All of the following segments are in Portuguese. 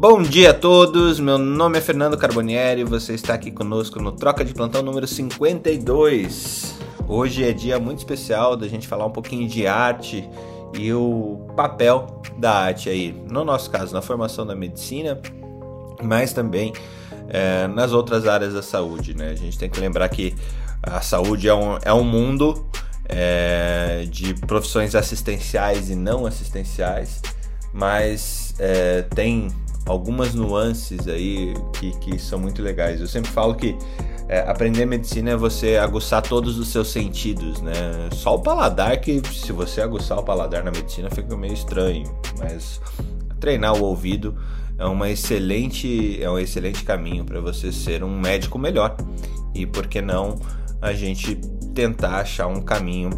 Bom dia a todos, meu nome é Fernando Carbonieri e você está aqui conosco no Troca de Plantão número 52. Hoje é dia muito especial da gente falar um pouquinho de arte e o papel da arte aí, no nosso caso, na formação da medicina, mas também é, nas outras áreas da saúde, né? A gente tem que lembrar que a saúde é um, é um mundo é, de profissões assistenciais e não assistenciais, mas é, tem algumas nuances aí que, que são muito legais. Eu sempre falo que é, aprender medicina é você aguçar todos os seus sentidos, né? Só o paladar, que se você aguçar o paladar na medicina fica meio estranho, mas treinar o ouvido é uma excelente é um excelente caminho para você ser um médico melhor e por que não a gente tentar achar um caminho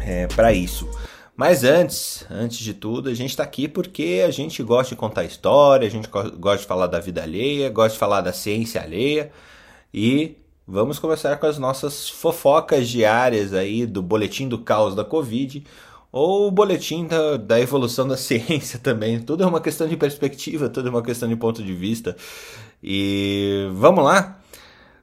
é, para isso. Mas antes, antes de tudo, a gente está aqui porque a gente gosta de contar história, a gente gosta de falar da vida alheia, gosta de falar da ciência alheia e vamos começar com as nossas fofocas diárias aí do boletim do caos da Covid ou o boletim da, da evolução da ciência também. Tudo é uma questão de perspectiva, tudo é uma questão de ponto de vista. E vamos lá?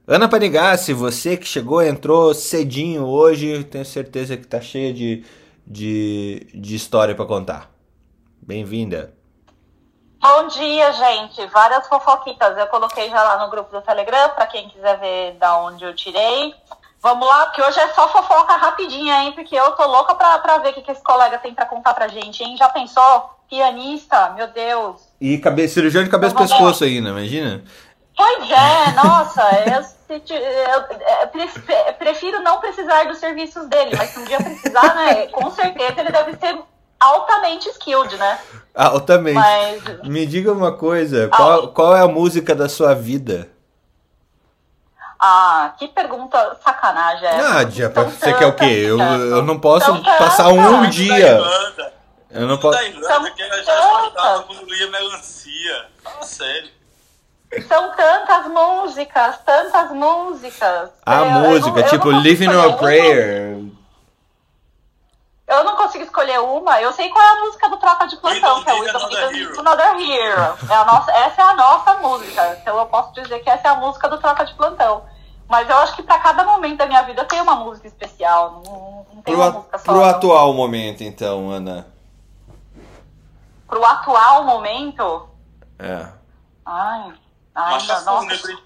Ana Panigassi, você que chegou, entrou cedinho hoje, tenho certeza que está cheia de, de, de história para contar. Bem-vinda. Bom dia, gente. Várias fofoquitas. Eu coloquei já lá no grupo do Telegram, para quem quiser ver da onde eu tirei. Vamos lá, porque hoje é só fofoca rapidinha, hein? Porque eu tô louca pra, pra ver o que, que esse colega tem pra contar pra gente, hein? Já pensou? Pianista, meu Deus. E cabe... cirurgião de cabeça e pescoço ainda, imagina? Pois é, nossa, eu, eu, prefiro não precisar dos serviços dele, mas se um dia precisar, né, com certeza ele deve ser altamente skilled, né? Altamente. Mas... Me diga uma coisa, qual, qual é a música da sua vida? Ah, que pergunta sacanagem é essa? Nádia, você quer o quê? Eu, eu não posso passar um dia. Eu não posso. Da Irlanda, que ela já quando lia melancia. Fala sério. São tantas músicas, tantas músicas. A é, música, eu, tipo Living on a Prayer. Eu não consigo escolher uma. Eu sei qual é a música do Troca de Plantão, que é o Another, Another Hero. É a nossa, essa é a nossa música. Então eu posso dizer que essa é a música do Troca de Plantão. Mas eu acho que para cada momento da minha vida tem uma música especial. Não, não tem pro, uma música só. Pro atual momento, então, Ana. Pro atual momento? É. Ai. Ai, Marcha não, fúnebre.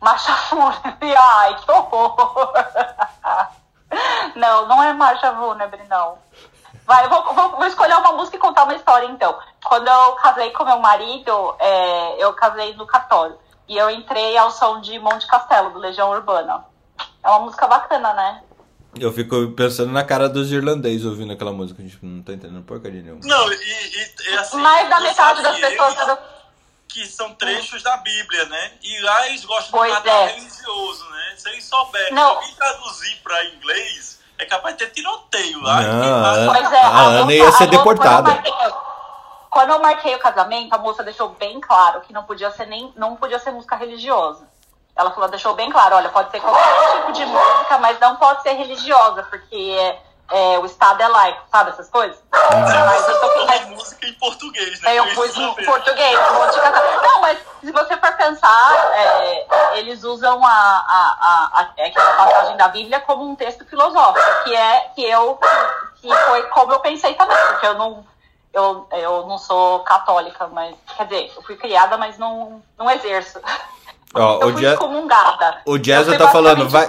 Marcha fúnebre. Ai, que horror. Não, não é marcha fúnebre, não. Vai, eu vou, vou, vou, escolher uma música e contar uma história, então. Quando eu casei com meu marido, é, eu casei no cartório. E eu entrei ao som de Monte Castelo, do Legião Urbana. É uma música bacana, né? Eu fico pensando na cara dos irlandeses ouvindo aquela música. A gente não tá entendendo porcaria nenhuma. Não, e, e, e assim. Mais da metade das pessoas. Que são trechos da Bíblia, né? E lá eles gostam pois de matar é. religioso, né? Se eles souberem não. alguém traduzir pra inglês, é capaz de ter tiroteio lá. Não, pois é, a, Ana ia ser deportada quando eu marquei o casamento, a moça deixou bem claro que não podia ser nem não podia ser música religiosa. Ela falou, deixou bem claro, olha, pode ser qualquer tipo de música, mas não pode ser religiosa, porque é, é, o Estado é laico, sabe essas coisas? Mas eu toquei música em português, né? É, eu pus em português, Não, mas se você for pensar, é, eles usam a, a, a, a, é aquela passagem da Bíblia como um texto filosófico, que é que eu que foi como eu pensei também, porque eu não eu, eu não sou católica, mas. Quer dizer, eu fui criada, mas não, não exerço. Ó, eu o fui excomungada. O Jazza tá falando, vai,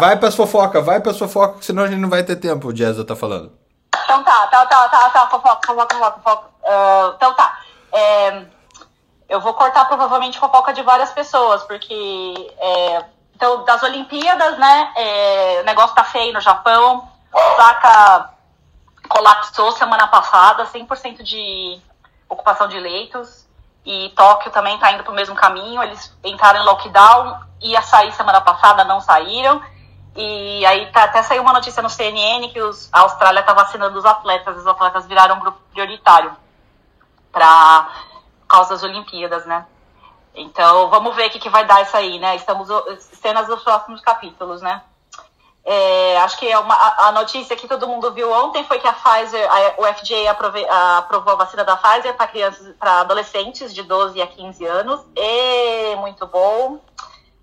vai pras fofoca, vai pras fofoca, senão a gente não vai ter tempo, o Jazza tá falando. Então tá, tá, tá, tá, tá, fofoca, fofoca, fofoca, fofoca. Uh, então tá. É, eu vou cortar provavelmente fofoca de várias pessoas, porque. É, então, das Olimpíadas, né? É, o negócio tá feio no Japão. Osaka colapsou semana passada, 100% de ocupação de leitos. E Tóquio também está indo para o mesmo caminho. Eles entraram em lockdown, ia sair semana passada, não saíram. E aí tá, até saiu uma notícia no CNN que os, a Austrália está vacinando os atletas. Os atletas viraram um grupo prioritário para causa das Olimpíadas, né? Então, vamos ver o que, que vai dar isso aí, né? Estamos cenas dos próximos capítulos, né? É, acho que é uma, a notícia que todo mundo viu ontem foi que a Pfizer, a, o FDA aprove, a, aprovou a vacina da Pfizer para crianças, para adolescentes de 12 a 15 anos. E muito bom.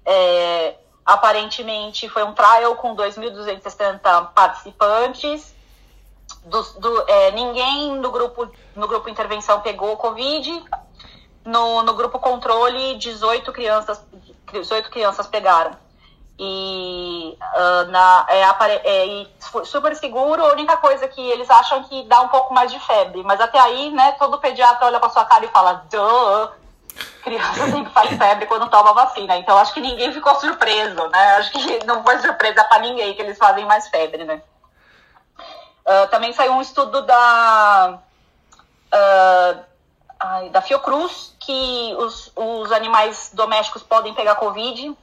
É, aparentemente foi um trial com 2.260 participantes. Do, do, é, ninguém no grupo, no grupo intervenção pegou Covid. No, no grupo controle, 18 crianças, 18 crianças pegaram e uh, na, é, é, super seguro. A única coisa que eles acham que dá um pouco mais de febre, mas até aí, né, todo pediatra olha para sua cara e fala, Duh! criança sempre faz febre quando toma vacina. Então acho que ninguém ficou surpreso, né? Acho que não foi surpresa para ninguém que eles fazem mais febre, né? Uh, também saiu um estudo da uh, da Fiocruz que os, os animais domésticos podem pegar covid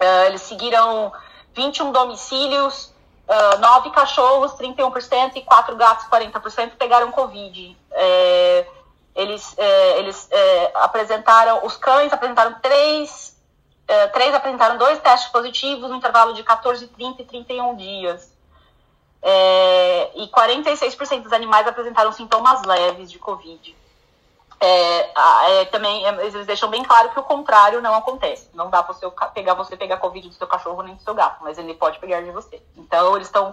Uh, eles seguiram 21 domicílios, uh, 9 cachorros, 31%, e 4 gatos, 40%, pegaram Covid. É, eles é, eles é, apresentaram, os cães apresentaram 3, é, 3 apresentaram dois testes positivos no intervalo de 14, 30 e 31 dias. É, e 46% dos animais apresentaram sintomas leves de Covid é, é, também é, eles deixam bem claro que o contrário não acontece. Não dá para você pegar você pegar Covid do seu cachorro nem do seu gato, mas ele pode pegar de você. Então eles estão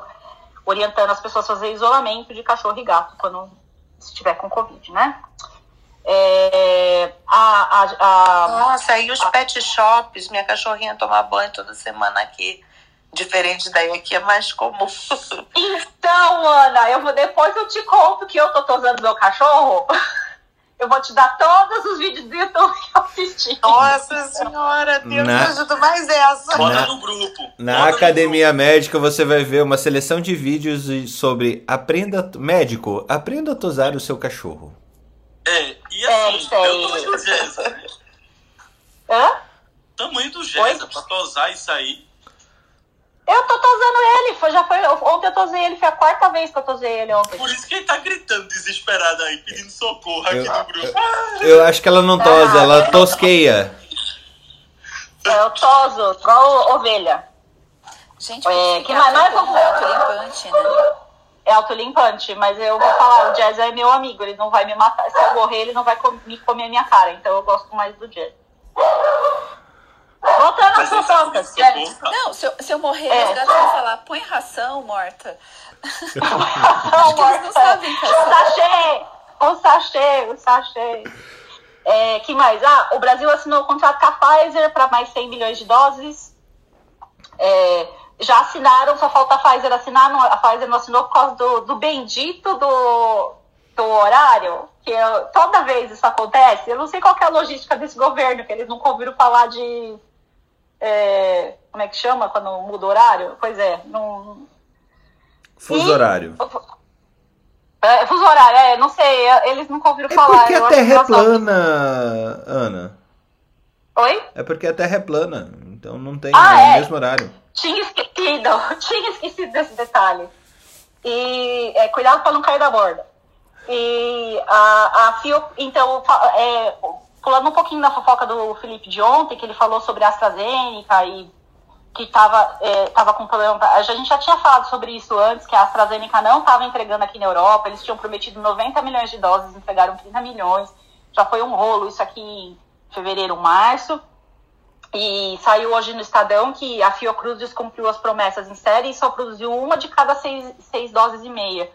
orientando as pessoas a fazer isolamento de cachorro e gato quando estiver com Covid, né? É, a, a, a, Nossa, aí os pet shops, minha cachorrinha toma banho toda semana aqui. Diferente daí aqui é mais comum. Então, Ana, eu vou depois eu te conto que eu tô tosando meu cachorro. Eu vou te dar todos os vídeos do YouTube que eu assisti. Nossa senhora, Deus na... me ajuda mais essa. Bota na... no grupo. Na Bota academia grupo. médica você vai ver uma seleção de vídeos sobre aprenda médico, aprenda a tosar o seu cachorro. É, e assim, é, eu tô do Gesa. Hã? Tamanho do Gesa pra tosar isso aí. Eu tô tosando ele, foi, já foi, ontem eu tosei ele, foi a quarta vez que eu tosei ele ontem. Por isso que ele tá gritando desesperado aí, pedindo socorro aqui eu, no grupo. Eu, eu, acho que ela não tosa, ah, ela tosqueia. Eu toso, igual ovelha. Gente, é, que mais, mais é autolimpante, né? É autolimpante, mas eu vou falar, o Jazz é meu amigo, ele não vai me matar. Se eu morrer, ele não vai com, me comer a minha cara, então eu gosto mais do Jazz. Voltando às fofocas. Não, se eu, se eu morrer, é. os gatos vão falar, põe ração, morta. ração, morta. não sabem O sachê, o sachê, o sachê. É, que mais? Ah, o Brasil assinou o contrato com a Pfizer para mais 100 milhões de doses. É, já assinaram, só falta a Pfizer assinar. a Pfizer não assinou por causa do, do bendito do, do horário. Que eu, toda vez isso acontece. Eu não sei qual é a logística desse governo, que eles nunca ouviram falar de é, como é que chama quando muda o horário? Pois é, não. Fuso e, horário. É, fuso horário, é, não sei, eles nunca ouviram é falar. Porque a Terra é plana, Ana. Oi? É porque a Terra é plana, então não tem ah, é. o mesmo horário. Tinha esquecido, tinha esquecido desse detalhe. E é, cuidado para não cair da borda. E a, a Fio, então, é, pulando um pouquinho da fofoca do Felipe de ontem, que ele falou sobre a AstraZeneca e que estava é, tava com problema. A gente já tinha falado sobre isso antes, que a AstraZeneca não estava entregando aqui na Europa, eles tinham prometido 90 milhões de doses, entregaram 30 milhões. Já foi um rolo isso aqui em fevereiro, março. E saiu hoje no Estadão que a Fiocruz descumpriu as promessas em série e só produziu uma de cada seis, seis doses e meia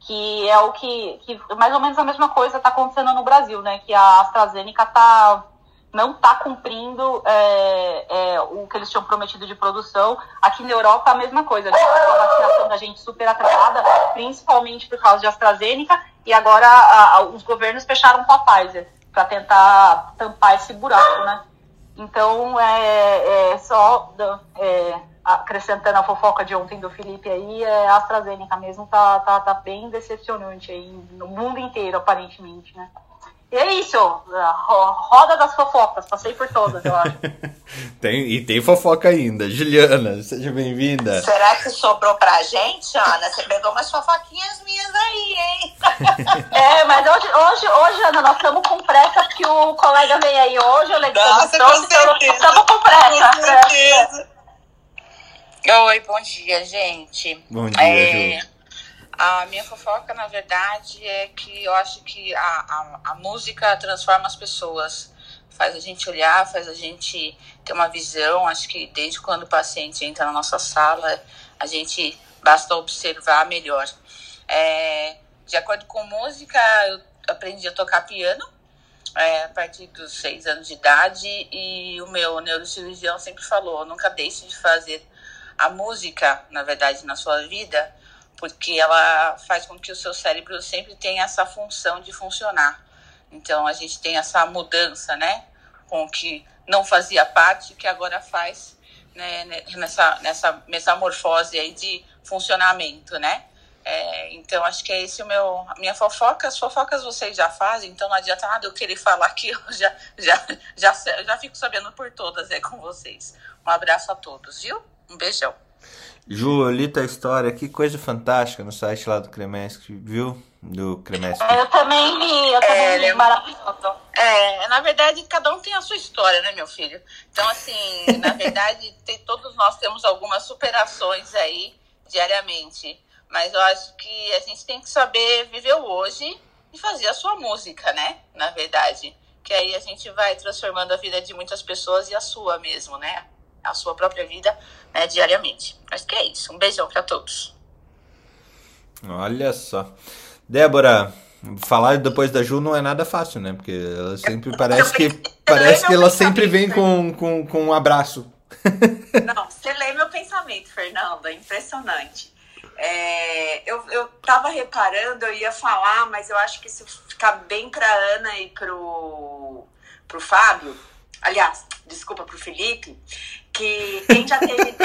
que é o que, que mais ou menos a mesma coisa está acontecendo no Brasil, né? Que a AstraZeneca tá, não está cumprindo é, é, o que eles tinham prometido de produção. Aqui na Europa a mesma coisa, né? a vacinação da gente super atrasada, principalmente por causa de AstraZeneca, e agora a, a, os governos fecharam com a Pfizer para tentar tampar esse buraco, né? Então é, é só é, acrescentando a fofoca de ontem do Felipe aí, é, AstraZeneca mesmo tá, tá, tá bem decepcionante aí, no mundo inteiro, aparentemente, né? E é isso, roda das fofocas, passei por todas, eu acho. tem, e tem fofoca ainda. Juliana, seja bem-vinda. Será que sobrou pra gente, Ana? Você pegou umas fofoquinhas minhas aí, hein? é, mas hoje, hoje, hoje, Ana, nós estamos com pressa porque o colega vem aí hoje, o Alexandre Nossa, com certeza. Estamos com pressa. Com certeza. Oi, bom dia, gente. Bom dia, é, Ju. A minha fofoca, na verdade, é que eu acho que a, a, a música transforma as pessoas faz a gente olhar, faz a gente ter uma visão. Acho que desde quando o paciente entra na nossa sala, a gente basta observar melhor. É, de acordo com música, eu aprendi a tocar piano é, a partir dos seis anos de idade e o meu neurocirurgião sempre falou: nunca deixe de fazer a música, na verdade, na sua vida, porque ela faz com que o seu cérebro sempre tenha essa função de funcionar. Então a gente tem essa mudança, né? Com o que não fazia parte, que agora faz né, nessa, nessa metamorfose aí de funcionamento, né? É, então acho que é esse o meu a minha fofoca. As fofocas vocês já fazem, então não adianta nada eu querer falar que eu já, já, já, já fico sabendo por todas é com vocês. Um abraço a todos, viu? Um beijão. Ju, eu li tua história, que coisa fantástica no site lá do Cremesc, viu? Do Cremesc. Eu também li, eu também é, li, maravilhoso. É, na verdade, cada um tem a sua história, né, meu filho? Então, assim, na verdade, tem, todos nós temos algumas superações aí diariamente. Mas eu acho que a gente tem que saber viver o hoje e fazer a sua música, né? Na verdade. Que aí a gente vai transformando a vida de muitas pessoas e a sua mesmo, né? A sua própria vida né, diariamente. Acho que é isso. Um beijão para todos. Olha só. Débora, falar depois da Ju não é nada fácil, né? Porque ela sempre parece que parece que ela sempre vem com, com, com um abraço. Não, você lê meu pensamento, Fernanda, é impressionante. É, eu, eu tava reparando, eu ia falar, mas eu acho que isso fica bem pra Ana e pro, pro Fábio. Aliás, desculpa pro Felipe, que quem já teve tem,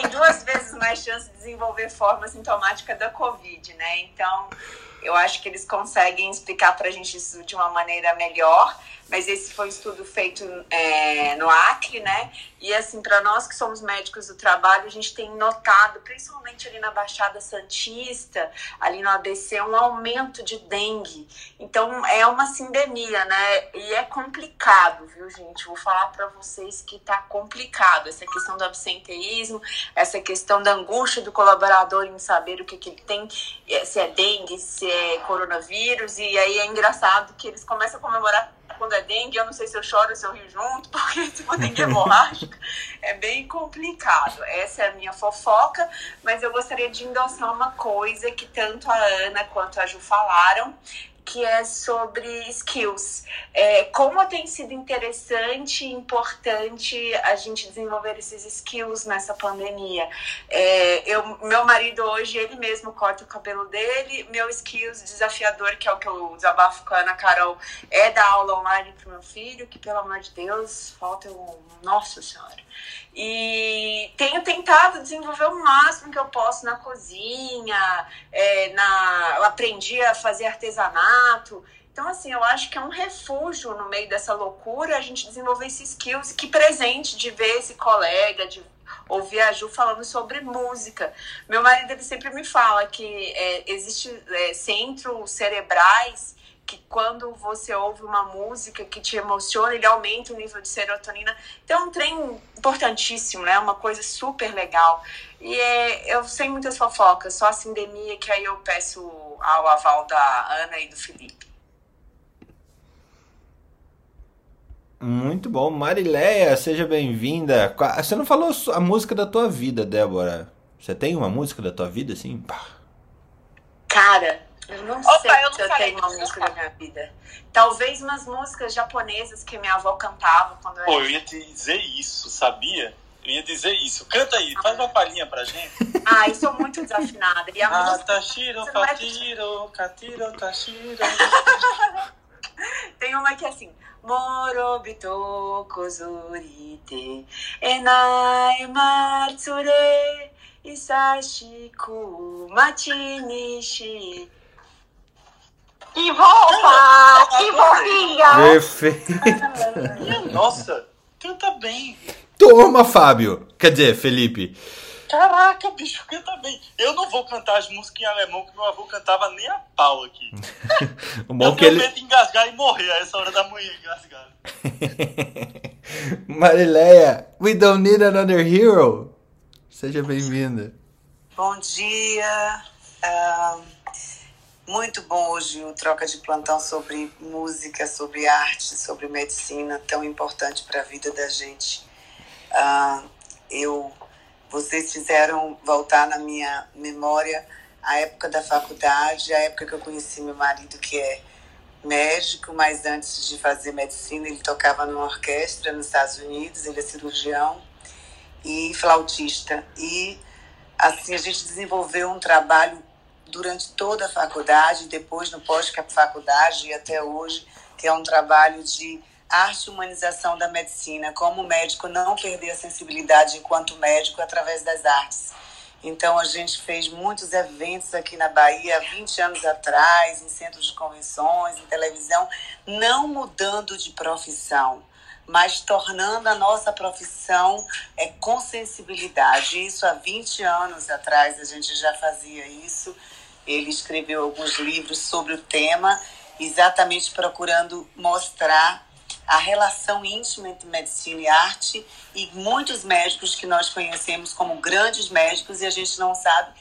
tem, duas vezes mais chance de desenvolver forma sintomática da Covid, né? Então, eu acho que eles conseguem explicar pra gente isso de uma maneira melhor mas esse foi um estudo feito é, no Acre, né? E assim, para nós que somos médicos do trabalho, a gente tem notado, principalmente ali na Baixada Santista, ali no ABC, um aumento de dengue. Então é uma sindemia, né? E é complicado, viu, gente? Vou falar para vocês que tá complicado essa questão do absenteísmo, essa questão da angústia do colaborador em saber o que, que ele tem, se é dengue, se é coronavírus, e aí é engraçado que eles começam a comemorar quando é dengue, eu não sei se eu choro ou se eu rio junto, porque se for dengue hemorrágica é bem complicado. Essa é a minha fofoca, mas eu gostaria de endossar uma coisa que tanto a Ana quanto a Ju falaram, que é sobre skills. É, como tem sido interessante e importante a gente desenvolver esses skills nessa pandemia. É, eu, meu marido hoje, ele mesmo corta o cabelo dele. Meu skills desafiador, que é o que eu desabafo com a Ana Carol, é dar aula online para meu filho, que pelo amor de Deus, falta um. Nossa Senhora. E tenho tentado desenvolver o máximo que eu posso na cozinha, é, na, eu aprendi a fazer artesanato. Então, assim, eu acho que é um refúgio no meio dessa loucura a gente desenvolver esses skills. Que presente de ver esse colega, de ouvir a Ju falando sobre música. Meu marido ele sempre me fala que é, existe é, centros cerebrais que quando você ouve uma música que te emociona, ele aumenta o nível de serotonina. Então é um trem importantíssimo, né? Uma coisa super legal. E é, eu sei muitas fofocas, só a sindemia que aí eu peço ao aval da Ana e do Felipe. Muito bom. Marileia, seja bem-vinda. Você não falou a música da tua vida, Débora. Você tem uma música da tua vida, assim? Cara, eu não Opa, sei eu se eu tenho uma música da minha vida. Talvez umas músicas japonesas que minha avó cantava quando eu Pô, eu ia te dizer isso, sabia? Eu ia dizer isso. Canta aí, faz uma palhinha pra gente. Ah, eu sou muito desafinada. E a ah, música... Tashiro, Katiro, Katiro, Tashiro. Tem uma que é assim. Morobito kozurite enai matsure isashi machi nishi que volta! que fofinha! Perfeito! Nossa, canta bem. Toma, Fábio! Quer dizer, Felipe. caraca, bicho, canta bem. Eu não vou cantar as músicas em alemão que meu avô cantava nem a pau aqui. o bom eu que tenho ele... medo de engasgar e morrer a essa hora da manhã engasgado. Marileia, we don't need another hero. Seja bem-vinda. Bom dia. Uh, muito bom hoje o troca de plantão sobre música, sobre arte, sobre medicina, tão importante para a vida da gente. Uh, eu vocês fizeram voltar na minha memória a época da faculdade, a época que eu conheci meu marido, que é médico, mas antes de fazer medicina, ele tocava numa orquestra nos Estados Unidos, ele é cirurgião e flautista. E assim a gente desenvolveu um trabalho durante toda a faculdade, depois no pós-faculdade e até hoje, que é um trabalho de arte e humanização da medicina, como médico não perder a sensibilidade enquanto médico através das artes. Então, a gente fez muitos eventos aqui na Bahia, 20 anos atrás, em centros de convenções, em televisão, não mudando de profissão, mas tornando a nossa profissão é, com sensibilidade. Isso há 20 anos atrás a gente já fazia isso. Ele escreveu alguns livros sobre o tema, exatamente procurando mostrar a relação íntima entre medicina e arte e muitos médicos que nós conhecemos como grandes médicos e a gente não sabe,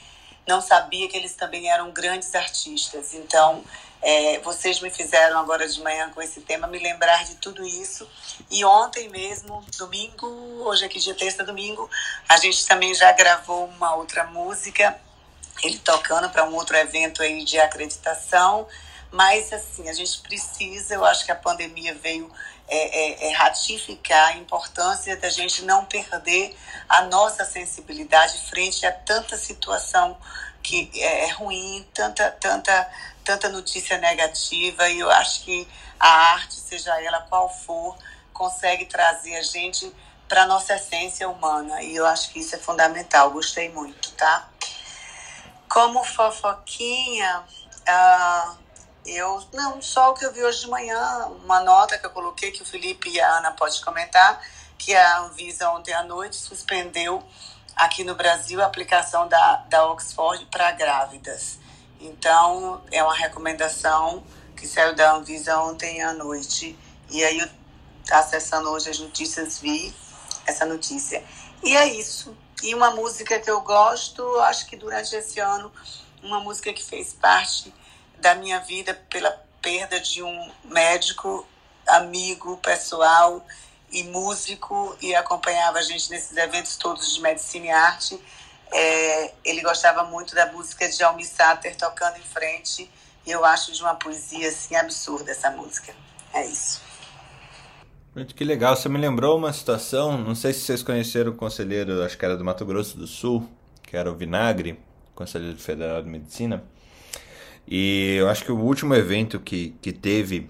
não sabia que eles também eram grandes artistas. Então, é, vocês me fizeram agora de manhã com esse tema me lembrar de tudo isso. E ontem mesmo, domingo, hoje aqui dia terça, domingo, a gente também já gravou uma outra música, ele tocando para um outro evento aí de acreditação. Mas assim, a gente precisa, eu acho que a pandemia veio é, é, é, ratificar a importância da gente não perder a nossa sensibilidade frente a tanta situação que é, é ruim, tanta, tanta, tanta notícia negativa, e eu acho que a arte, seja ela qual for, consegue trazer a gente para nossa essência humana, e eu acho que isso é fundamental, gostei muito, tá? Como fofoquinha, uh, eu, não, só o que eu vi hoje de manhã, uma nota que eu coloquei que o Felipe e a Ana podem comentar, que a Anvisa ontem à noite suspendeu aqui no Brasil a aplicação da, da Oxford para grávidas. Então, é uma recomendação que saiu da Anvisa ontem à noite. E aí, eu, acessando hoje as notícias, vi essa notícia. E é isso. E uma música que eu gosto, acho que durante esse ano, uma música que fez parte da minha vida pela perda de um médico, amigo, pessoal e músico e acompanhava a gente nesses eventos todos de medicina e arte. É, ele gostava muito da música de Almi Sater tocando em frente e eu acho de uma poesia assim absurda essa música. É isso. Que legal, você me lembrou uma situação, não sei se vocês conheceram o conselheiro, acho que era do Mato Grosso do Sul, que era o Vinagre, conselheiro federal de medicina. E eu acho que o último evento que, que teve,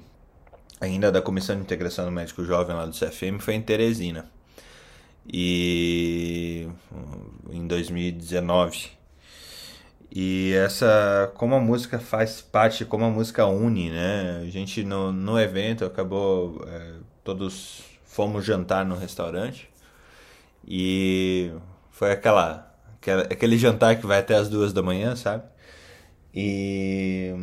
ainda da Comissão de Integração do Médico Jovem lá do CFM, foi em Teresina. E em 2019. E essa, como a música faz parte, como a música une, né? A gente no, no evento acabou, é, todos fomos jantar no restaurante e foi aquela, aquela, aquele jantar que vai até as duas da manhã, sabe? E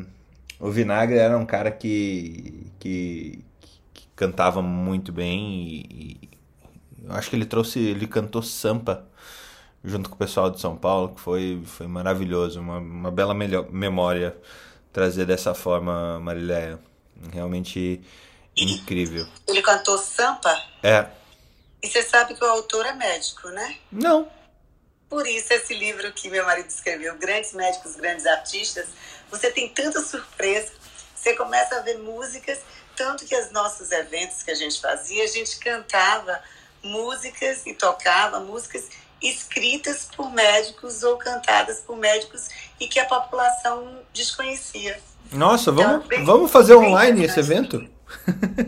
o Vinagre era um cara que, que, que cantava muito bem e, e, eu acho que ele trouxe, ele cantou Sampa junto com o pessoal de São Paulo, que foi, foi maravilhoso, uma, uma bela memória trazer dessa forma Mariléia. Realmente incrível. Ele cantou Sampa? É. E você sabe que o autor é médico, né? Não. Por isso, esse livro que meu marido escreveu, Grandes Médicos, Grandes Artistas, você tem tanta surpresa. Você começa a ver músicas, tanto que os nossos eventos que a gente fazia, a gente cantava músicas e tocava músicas escritas por médicos ou cantadas por médicos e que a população desconhecia. Nossa, vamos, então, bem, vamos fazer online esse evento?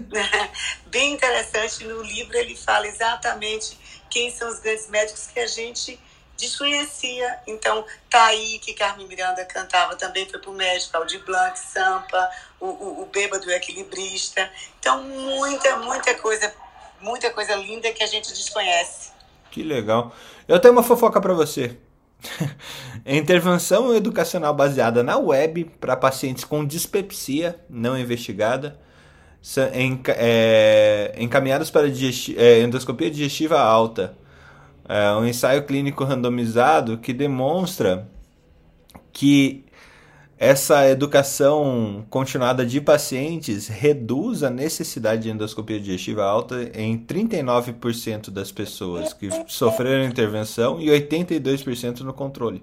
bem interessante. No livro ele fala exatamente quem são os grandes médicos que a gente desconhecia. Então, tá aí que Carmen Miranda cantava também, foi pro médico, Aldir Blanc, Sampa, o, o, o Bêbado Equilibrista. Então, muita, muita coisa, muita coisa linda que a gente desconhece. Que legal. Eu tenho uma fofoca para você. intervenção educacional baseada na web para pacientes com dispepsia não investigada, é, encaminhados para digesti é, endoscopia digestiva alta. É um ensaio clínico randomizado que demonstra que essa educação continuada de pacientes reduz a necessidade de endoscopia digestiva alta em 39% das pessoas que sofreram intervenção e 82% no controle.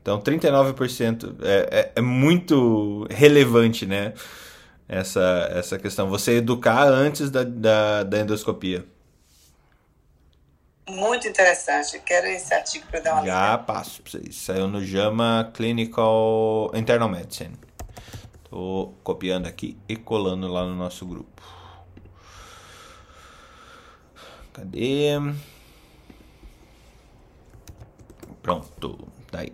Então, 39% é, é, é muito relevante, né? Essa, essa questão. Você educar antes da, da, da endoscopia. Muito interessante. Quero esse artigo para dar uma Já passo para vocês. Saiu no JAMA Clinical Internal Medicine. Tô copiando aqui e colando lá no nosso grupo. Cadê? Pronto, tá aí.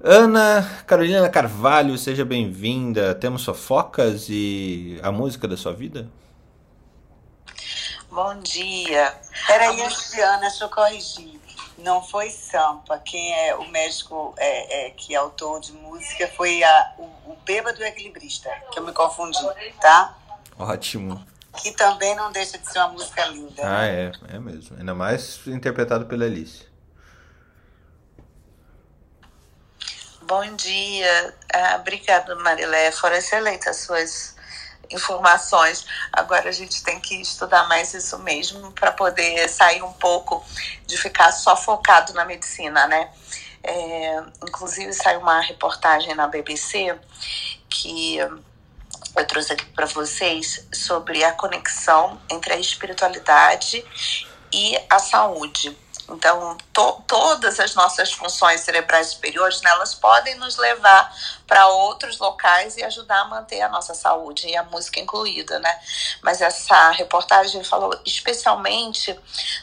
Ana Carolina Carvalho, seja bem-vinda. Temos fofocas e a música da sua vida? Bom dia. Peraí, Juliana, deixa eu corrigir. Não foi Sampa. Quem é o médico é, é, que é autor de música foi a, o, o Bêbado Equilibrista, que eu me confundi, tá? Ótimo. Que também não deixa de ser uma música linda. Ah, é, é mesmo. Ainda mais interpretado pela Alice. Bom dia. Ah, obrigada, Marilé. Foram excelentes as suas informações. Agora a gente tem que estudar mais isso mesmo para poder sair um pouco de ficar só focado na medicina, né? É, inclusive saiu uma reportagem na BBC que eu trouxe aqui para vocês sobre a conexão entre a espiritualidade e a saúde. Então, to, todas as nossas funções cerebrais superiores, né, elas podem nos levar para outros locais e ajudar a manter a nossa saúde, e a música incluída, né? Mas essa reportagem falou especialmente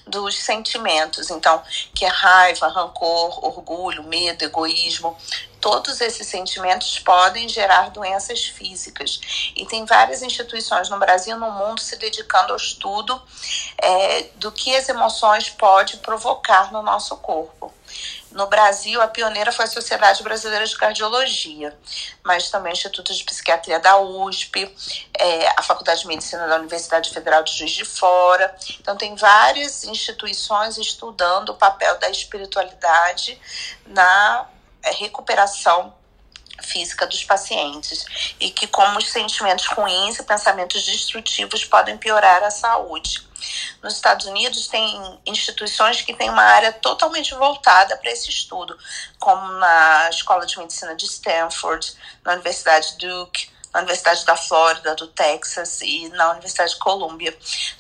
dos sentimentos, então, que é raiva, rancor, orgulho, medo, egoísmo, todos esses sentimentos podem gerar doenças físicas. E tem várias instituições no Brasil e no mundo se dedicando ao estudo é, do que as emoções podem provocar no nosso corpo. No Brasil, a pioneira foi a Sociedade Brasileira de Cardiologia, mas também o Instituto de Psiquiatria da USP, é, a Faculdade de Medicina da Universidade Federal de Juiz de Fora. Então, tem várias instituições estudando o papel da espiritualidade na recuperação física dos pacientes e que como os sentimentos ruins e pensamentos destrutivos podem piorar a saúde. Nos Estados Unidos tem instituições que têm uma área totalmente voltada para esse estudo, como na Escola de Medicina de Stanford, na Universidade Duke, na Universidade da Flórida, do Texas e na Universidade de Colômbia.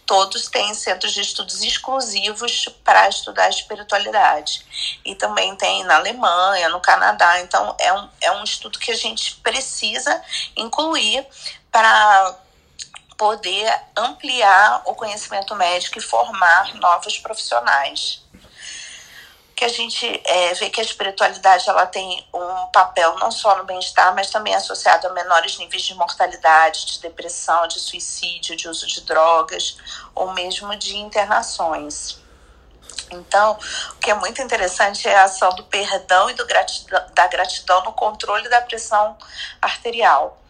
Todos têm centros de estudos exclusivos para estudar a espiritualidade. E também tem na Alemanha, no Canadá. Então, é um, é um estudo que a gente precisa incluir para poder ampliar o conhecimento médico e formar novos profissionais que a gente é, vê que a espiritualidade ela tem um papel não só no bem-estar, mas também associado a menores níveis de mortalidade, de depressão, de suicídio, de uso de drogas ou mesmo de internações. Então, o que é muito interessante é a ação do perdão e do gratidão, da gratidão no controle da pressão arterial.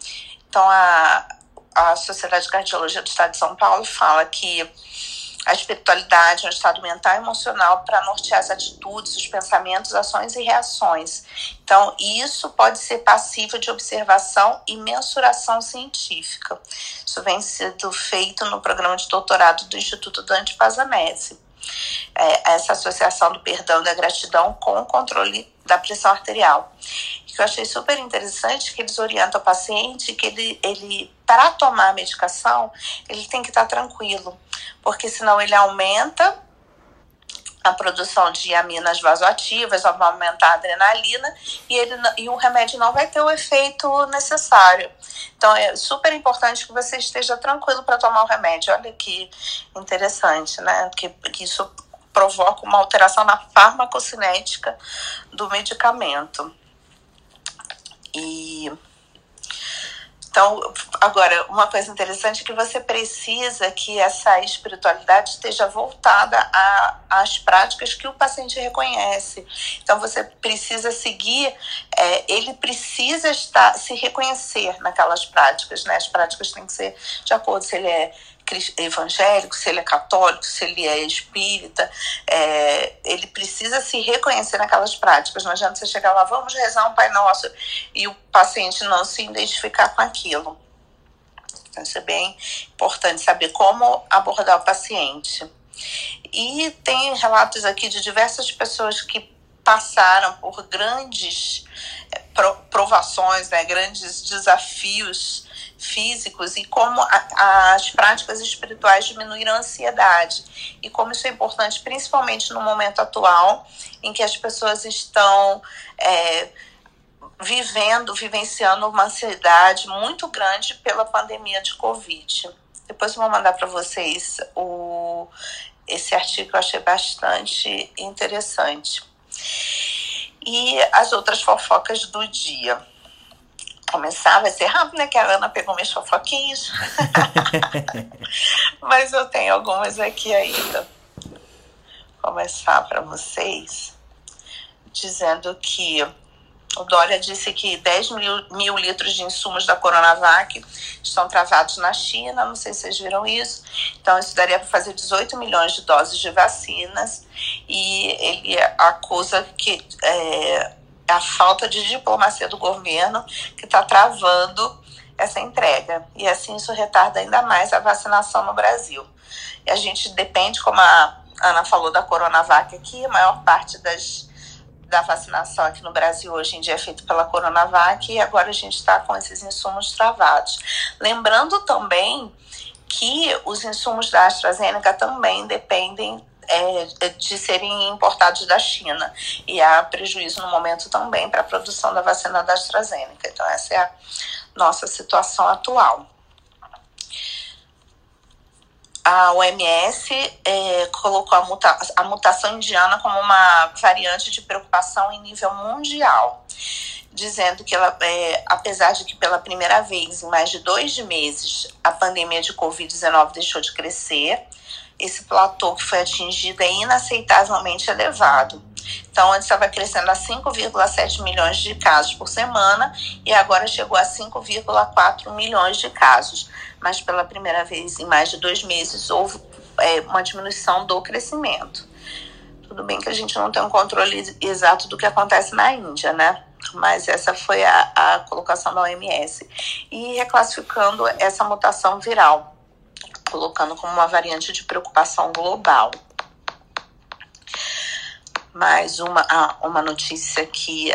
Então, a, a Sociedade de Cardiologia do Estado de São Paulo fala que a espiritualidade um estado mental e emocional para nortear as atitudes, os pensamentos, ações e reações. Então, isso pode ser passível de observação e mensuração científica. Isso vem sendo feito no programa de doutorado do Instituto Dante Pazanese. É, essa associação do perdão e da gratidão com o controle da pressão arterial. Que eu achei super interessante que eles orientam o paciente que ele, ele para tomar a medicação, ele tem que estar tranquilo, porque senão ele aumenta a produção de aminas vasoativas, vai aumentar a adrenalina e, ele, e o remédio não vai ter o efeito necessário. Então é super importante que você esteja tranquilo para tomar o remédio. Olha que interessante, né? Que, que isso provoca uma alteração na farmacocinética do medicamento. E então, Agora, uma coisa interessante é que você precisa que essa espiritualidade esteja voltada às práticas que o paciente reconhece. Então, você precisa seguir, é, ele precisa estar, se reconhecer naquelas práticas, né? As práticas têm que ser de acordo se ele é evangélico, se ele é católico, se ele é espírita, é, ele precisa se reconhecer naquelas práticas. Não adianta você chegar lá, vamos rezar um Pai Nosso, e o paciente não se identificar com aquilo. Então, isso é bem importante saber como abordar o paciente. E tem relatos aqui de diversas pessoas que passaram por grandes é, provações, né, grandes desafios físicos e como a, as práticas espirituais diminuíram a ansiedade e como isso é importante, principalmente no momento atual, em que as pessoas estão é, vivendo, vivenciando uma ansiedade muito grande pela pandemia de Covid. Depois eu vou mandar para vocês o, esse artigo eu achei bastante interessante. E as outras fofocas do dia começar, vai ser rápido, né? Que a Ana pegou minhas fofoquinhas. Mas eu tenho algumas aqui ainda. Começar para vocês dizendo que o Dória disse que 10 mil, mil, litros de insumos da Coronavac estão travados na China. Não sei se vocês viram isso. Então, isso daria para fazer 18 milhões de doses de vacinas. E ele acusa que é, a falta de diplomacia do governo que está travando essa entrega. E assim isso retarda ainda mais a vacinação no Brasil. E a gente depende, como a Ana falou da Coronavac aqui, a maior parte das, da vacinação aqui no Brasil hoje em dia é feita pela Coronavac e agora a gente está com esses insumos travados. Lembrando também que os insumos da AstraZeneca também dependem é, de serem importados da China. E há prejuízo no momento também para a produção da vacina da AstraZeneca. Então, essa é a nossa situação atual. A OMS é, colocou a, muta a mutação indiana como uma variante de preocupação em nível mundial dizendo que ela, é, apesar de que pela primeira vez em mais de dois meses a pandemia de Covid-19 deixou de crescer, esse platô que foi atingido é inaceitavelmente elevado. Então, antes estava crescendo a 5,7 milhões de casos por semana e agora chegou a 5,4 milhões de casos. Mas pela primeira vez em mais de dois meses houve é, uma diminuição do crescimento. Tudo bem que a gente não tem um controle exato do que acontece na Índia, né? Mas essa foi a, a colocação da OMS. E reclassificando essa mutação viral colocando como uma variante de preocupação global. Mais uma, ah, uma notícia que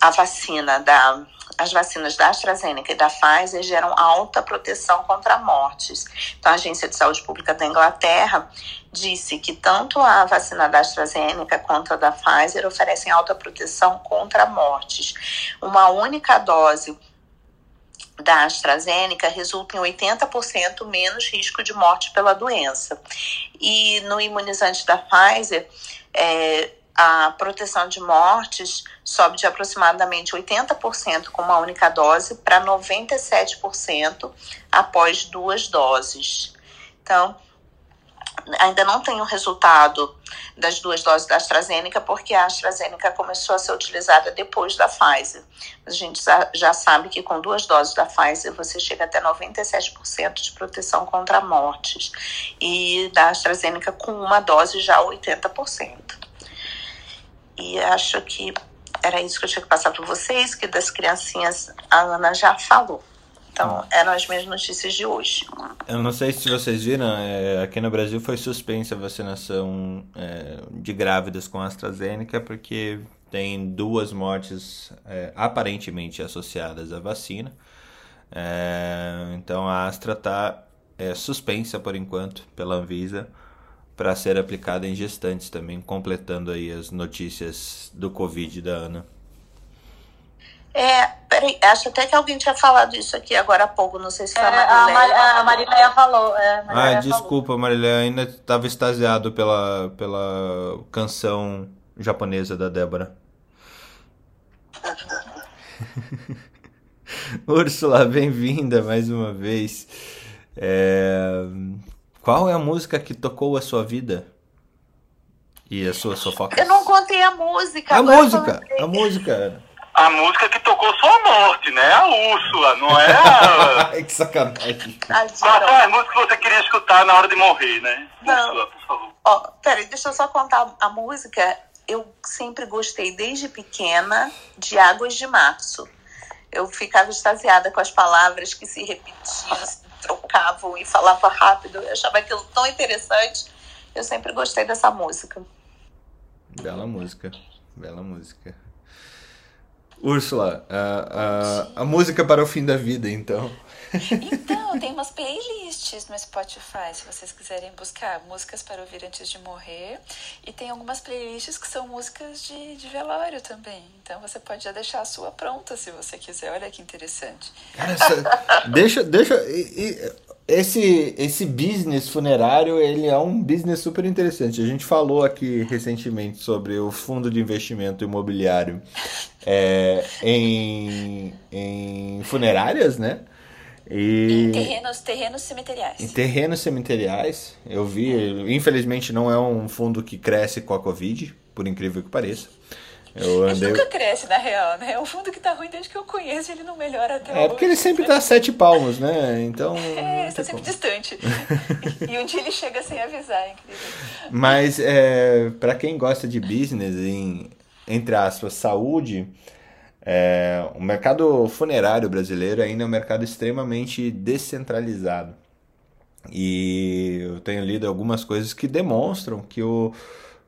a vacina da as vacinas da AstraZeneca e da Pfizer geram alta proteção contra mortes. Então, a Agência de Saúde Pública da Inglaterra disse que tanto a vacina da AstraZeneca quanto a da Pfizer oferecem alta proteção contra mortes. Uma única dose da AstraZeneca resulta em 80% menos risco de morte pela doença. E no imunizante da Pfizer, é, a proteção de mortes sobe de aproximadamente 80% com uma única dose para 97% após duas doses. Então, ainda não tem o resultado das duas doses da AstraZeneca, porque a AstraZeneca começou a ser utilizada depois da Pfizer. A gente já sabe que com duas doses da Pfizer você chega até 97% de proteção contra mortes. E da AstraZeneca com uma dose já 80%. E acho que era isso que eu tinha que passar para vocês, que das criancinhas a Ana já falou. Então, eram as minhas notícias de hoje. Eu não sei se vocês viram, é, aqui no Brasil foi suspensa a vacinação é, de grávidas com AstraZeneca, porque tem duas mortes é, aparentemente associadas à vacina. É, então, a Astra está é, suspensa por enquanto pela Anvisa para ser aplicada em gestantes também, completando aí as notícias do Covid da Ana. É, peraí, acho até que alguém tinha falado isso aqui agora há pouco, não sei se foi é, a Marileia. A, Marileia falou. É, Marileia ah, desculpa, falou. Marileia, ainda estava extasiado pela, pela canção japonesa da Débora. Úrsula, bem-vinda mais uma vez. É... Qual é a música que tocou a sua vida? E a sua fofoca? Eu não contei a música. A música, a música. A música que tocou sua morte, né? A Úrsula, não é a... Ai, que sacanagem. Mas é a música que você queria escutar na hora de morrer, né? Não. Úrsula, por favor. Ó, peraí, deixa eu só contar a música. Eu sempre gostei, desde pequena, de Águas de Março. Eu ficava extasiada com as palavras que se repetiam, se trocavam e falava rápido. Eu achava aquilo tão interessante. Eu sempre gostei dessa música. Bela música, bela música. Úrsula, a, a, a música para o fim da vida, então. Então, tem umas playlists no Spotify, se vocês quiserem buscar músicas para ouvir antes de morrer. E tem algumas playlists que são músicas de, de velório também. Então você pode já deixar a sua pronta se você quiser. Olha que interessante. Cara, deixa. deixa e, esse, esse business funerário, ele é um business super interessante. A gente falou aqui recentemente sobre o fundo de investimento imobiliário é, em, em funerárias, né? E... Em terrenos, terrenos cemiteriais. Em terrenos cemiteriais, eu vi. Infelizmente não é um fundo que cresce com a Covid, por incrível que pareça. Eu andei... Ele nunca cresce, na real, né? É um fundo que tá ruim desde que eu conheço, ele não melhora até É, hoje, porque ele sempre né? sete palmos, né? Então. É, está sempre como. distante. e um dia ele chega sem avisar, é incrível. Mas, é, para quem gosta de business, em, entre aspas, saúde, é, o mercado funerário brasileiro ainda é um mercado extremamente descentralizado. E eu tenho lido algumas coisas que demonstram que o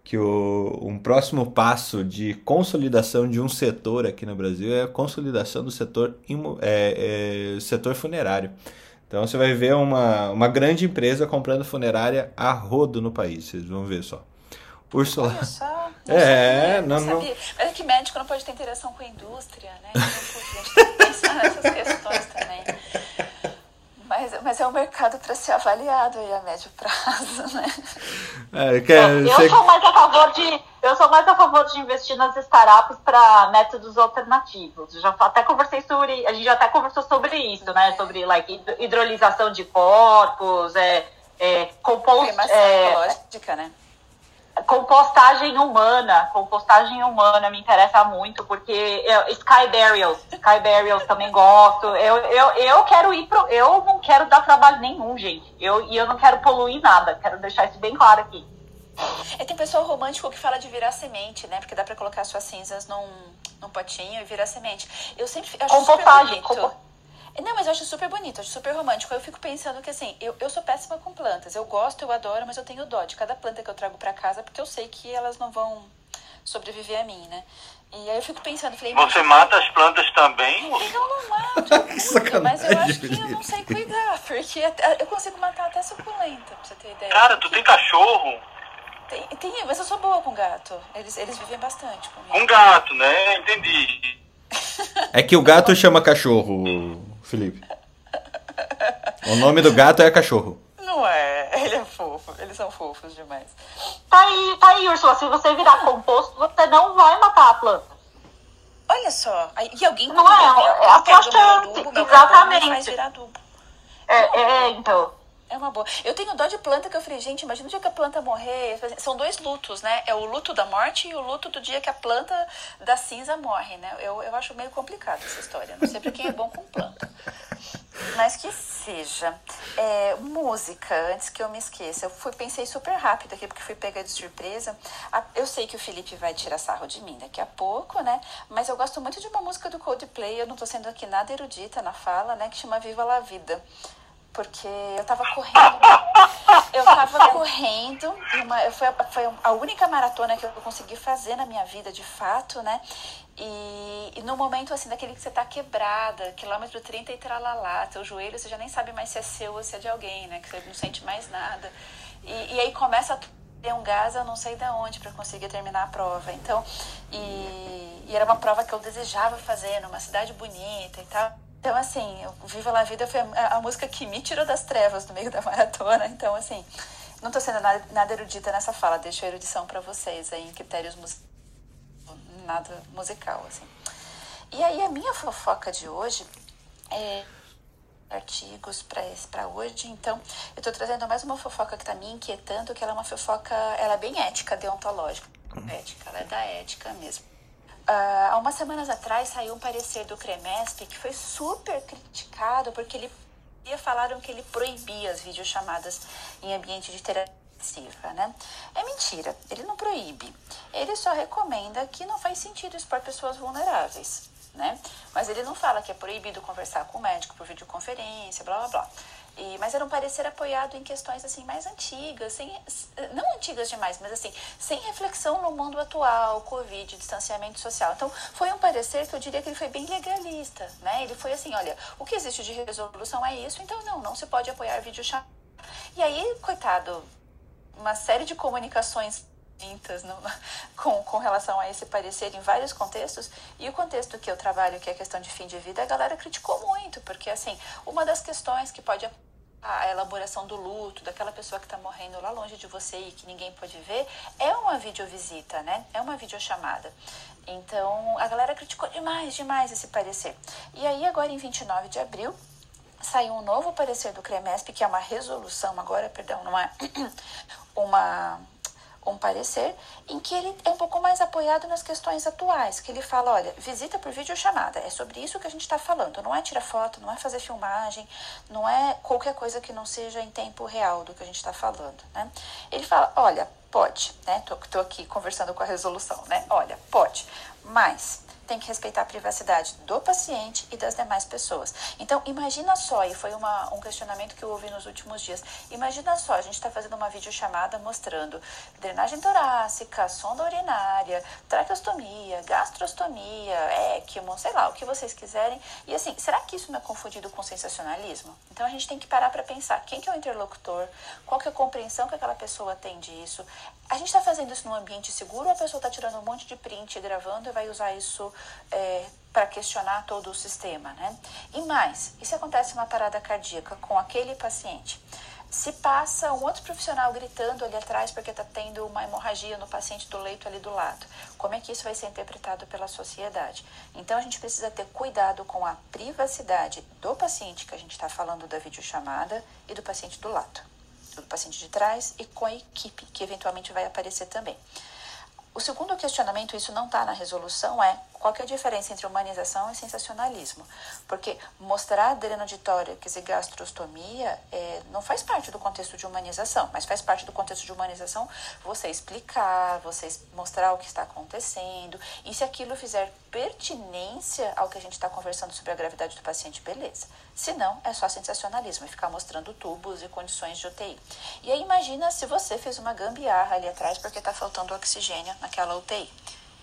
que o, um próximo passo de consolidação de um setor aqui no Brasil é a consolidação do setor, é, é, setor funerário. Então você vai ver uma, uma grande empresa comprando funerária a rodo no país, vocês vão ver só. Ursula. Olha só. Não é, sabia, não, não, não. Mas é que médico não pode ter interação com a indústria, né? Então, a gente tem que pensar nessas questões também. Mas, mas é um mercado para ser avaliado aí a médio prazo, né? É, quer, é, eu você... sou mais a favor de eu sou mais a favor de investir nas startups para métodos alternativos. Eu já até conversei sobre, a gente já até conversou sobre isso, né? Sobre like hidrolização de corpos, é, é compost, é, né? Compostagem humana, compostagem humana me interessa muito, porque eu, Sky Burials, Sky Burials também gosto. Eu, eu, eu quero ir pro. Eu não quero dar trabalho nenhum, gente. Eu, e eu não quero poluir nada. Quero deixar isso bem claro aqui. É, tem pessoal romântico que fala de virar semente, né? Porque dá para colocar suas cinzas num, num potinho e virar semente. Eu sempre acho compostagem, super bonito. Não, mas eu acho super bonito, acho super romântico. Eu fico pensando que assim, eu, eu sou péssima com plantas. Eu gosto, eu adoro, mas eu tenho dó de cada planta que eu trago para casa, porque eu sei que elas não vão sobreviver a mim, né? E aí eu fico pensando, falei, Você mata as plantas também? Eu não mato, que mas eu acho que eu não sei cuidar, porque eu consigo matar até suculenta, pra você ter ideia. Cara, tu tem cachorro? Tem, tem, mas eu sou boa com gato. Eles, eles vivem bastante comigo. Com gato, né? Entendi. É que o gato chama cachorro, Felipe. O nome do gato é cachorro. Não é, ele é fofo, eles são fofos demais. Tá aí, tá aí, Ursula, se você virar composto, você não vai matar a planta. Olha só, e alguém não é, é a sua chance, exatamente. Faz virar adubo. É, é, então. É uma boa. Eu tenho dó de planta que eu falei, gente, imagina o dia que a planta morrer. São dois lutos, né? É o luto da morte e o luto do dia que a planta da cinza morre, né? Eu, eu acho meio complicado essa história. Não sei pra quem é bom com planta. Mas que seja. É, música, antes que eu me esqueça. Eu fui, pensei super rápido aqui, porque fui pega de surpresa. Eu sei que o Felipe vai tirar sarro de mim daqui a pouco, né? Mas eu gosto muito de uma música do Coldplay. Eu não tô sendo aqui nada erudita na fala, né? Que chama Viva la Vida porque eu tava correndo. Eu tava correndo, uma, foi, foi a única maratona que eu consegui fazer na minha vida, de fato, né? E, e no momento, assim, daquele que você tá quebrada, quilômetro 30 e tralalá, teu joelho, você já nem sabe mais se é seu ou se é de alguém, né? Que você não sente mais nada. E, e aí começa a ter um gás, eu não sei de onde, para conseguir terminar a prova. Então, e, e era uma prova que eu desejava fazer, numa cidade bonita e tal. Então, assim, Viva la Vida foi a, a, música que me tirou das trevas no meio da maratona. Então, assim, não tô sendo nada, nada erudita nessa fala. Deixo a erudição para vocês aí em critérios musicais. Nada musical, assim. E aí, a minha fofoca de hoje é, artigos para hoje. Então, eu estou trazendo mais uma fofoca que está me inquietando, que ela é uma fofoca, ela é bem ética, deontológica. Hum. Ética, ela é da ética mesmo. Uh, há umas semanas atrás saiu um parecer do CREMESP que foi super criticado porque ele falaram que ele proibia as videochamadas em ambiente de terapia né? É mentira, ele não proíbe. Ele só recomenda que não faz sentido expor pessoas vulneráveis né? Mas ele não fala que é proibido conversar com o médico por videoconferência, blá blá blá. E, mas era um parecer apoiado em questões assim mais antigas, sem, não antigas demais, mas assim, sem reflexão no mundo atual, Covid, distanciamento social. Então, foi um parecer que eu diria que ele foi bem legalista, né? Ele foi assim, olha, o que existe de resolução é isso, então não, não se pode apoiar vídeo chamada. E aí, coitado, uma série de comunicações no, com, com relação a esse parecer em vários contextos. E o contexto que eu trabalho, que é a questão de fim de vida, a galera criticou muito, porque assim, uma das questões que pode a elaboração do luto daquela pessoa que está morrendo lá longe de você e que ninguém pode ver é uma videovisita, né? É uma videochamada. Então, a galera criticou demais, demais esse parecer. E aí, agora em 29 de abril, saiu um novo parecer do CREMESP, que é uma resolução agora, perdão, não é uma um parecer em que ele é um pouco mais apoiado nas questões atuais, que ele fala, olha, visita por videochamada, é sobre isso que a gente está falando, não é tirar foto, não é fazer filmagem, não é qualquer coisa que não seja em tempo real do que a gente está falando, né? Ele fala, olha, pode, né? Tô, tô aqui conversando com a resolução, né? Olha, pode, mas tem que respeitar a privacidade do paciente e das demais pessoas. Então, imagina só, e foi uma, um questionamento que eu ouvi nos últimos dias, imagina só, a gente está fazendo uma videochamada mostrando drenagem torácica, sonda urinária, traqueostomia, gastrostomia, ECMO, sei lá, o que vocês quiserem. E assim, será que isso não é confundido com sensacionalismo? Então, a gente tem que parar para pensar quem que é o interlocutor, qual que é a compreensão que aquela pessoa tem disso. A gente está fazendo isso num ambiente seguro ou a pessoa está tirando um monte de print, gravando e vai usar isso é, para questionar todo o sistema, né? E mais, e se acontece uma parada cardíaca com aquele paciente? Se passa um outro profissional gritando ali atrás porque está tendo uma hemorragia no paciente do leito ali do lado, como é que isso vai ser interpretado pela sociedade? Então a gente precisa ter cuidado com a privacidade do paciente que a gente está falando da videochamada e do paciente do lado, do paciente de trás e com a equipe que eventualmente vai aparecer também. O segundo questionamento, isso não está na resolução, é qual é a diferença entre humanização e sensacionalismo? Porque mostrar adrenoditórax e gastrostomia é, não faz parte do contexto de humanização, mas faz parte do contexto de humanização você explicar, você mostrar o que está acontecendo, e se aquilo fizer pertinência ao que a gente está conversando sobre a gravidade do paciente, beleza. Se não, é só sensacionalismo, e ficar mostrando tubos e condições de UTI. E aí imagina se você fez uma gambiarra ali atrás porque está faltando oxigênio naquela UTI.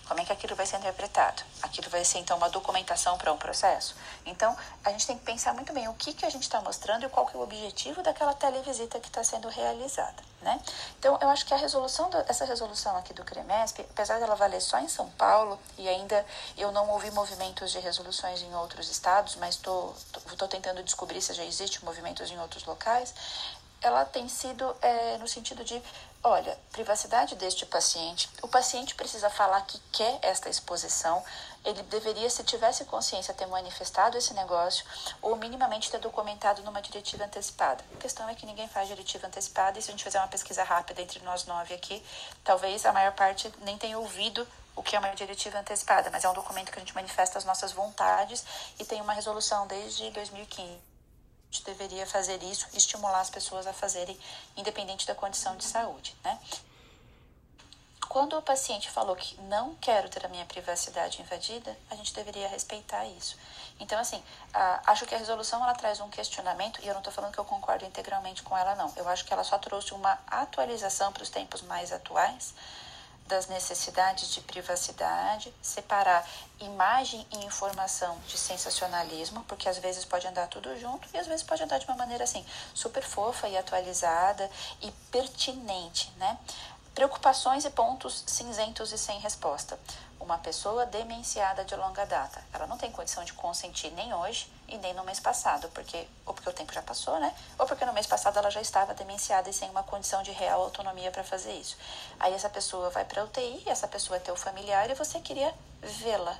Como é que aquilo vai ser interpretado? Aquilo vai ser então uma documentação para um processo? Então, a gente tem que pensar muito bem o que, que a gente está mostrando e qual que é o objetivo daquela televisita que está sendo realizada, né? Então, eu acho que a resolução, do, essa resolução aqui do CREMESP, apesar dela valer só em São Paulo, e ainda eu não ouvi movimentos de resoluções em outros estados, mas estou tentando descobrir se já existe movimentos em outros locais, ela tem sido é, no sentido de, olha, privacidade deste paciente, o paciente precisa falar que quer esta exposição, ele deveria, se tivesse consciência, ter manifestado esse negócio ou minimamente ter documentado numa diretiva antecipada. A questão é que ninguém faz diretiva antecipada e se a gente fizer uma pesquisa rápida entre nós nove aqui, talvez a maior parte nem tenha ouvido o que é uma diretiva antecipada, mas é um documento que a gente manifesta as nossas vontades e tem uma resolução desde 2015 gente deveria fazer isso estimular as pessoas a fazerem, independente da condição de saúde, né? Quando o paciente falou que não quero ter a minha privacidade invadida, a gente deveria respeitar isso. Então, assim, acho que a resolução ela traz um questionamento, e eu não estou falando que eu concordo integralmente com ela, não. Eu acho que ela só trouxe uma atualização para os tempos mais atuais, das necessidades de privacidade, separar imagem e informação de sensacionalismo, porque às vezes pode andar tudo junto e às vezes pode andar de uma maneira assim, super fofa e atualizada e pertinente, né? Preocupações e pontos cinzentos e sem resposta. Uma pessoa demenciada de longa data, ela não tem condição de consentir nem hoje e nem no mês passado, porque ou porque o tempo já passou, né? Ou porque no mês passado ela já estava demenciada e sem uma condição de real autonomia para fazer isso. Aí essa pessoa vai para UTI, essa pessoa é teu familiar e você queria vê-la.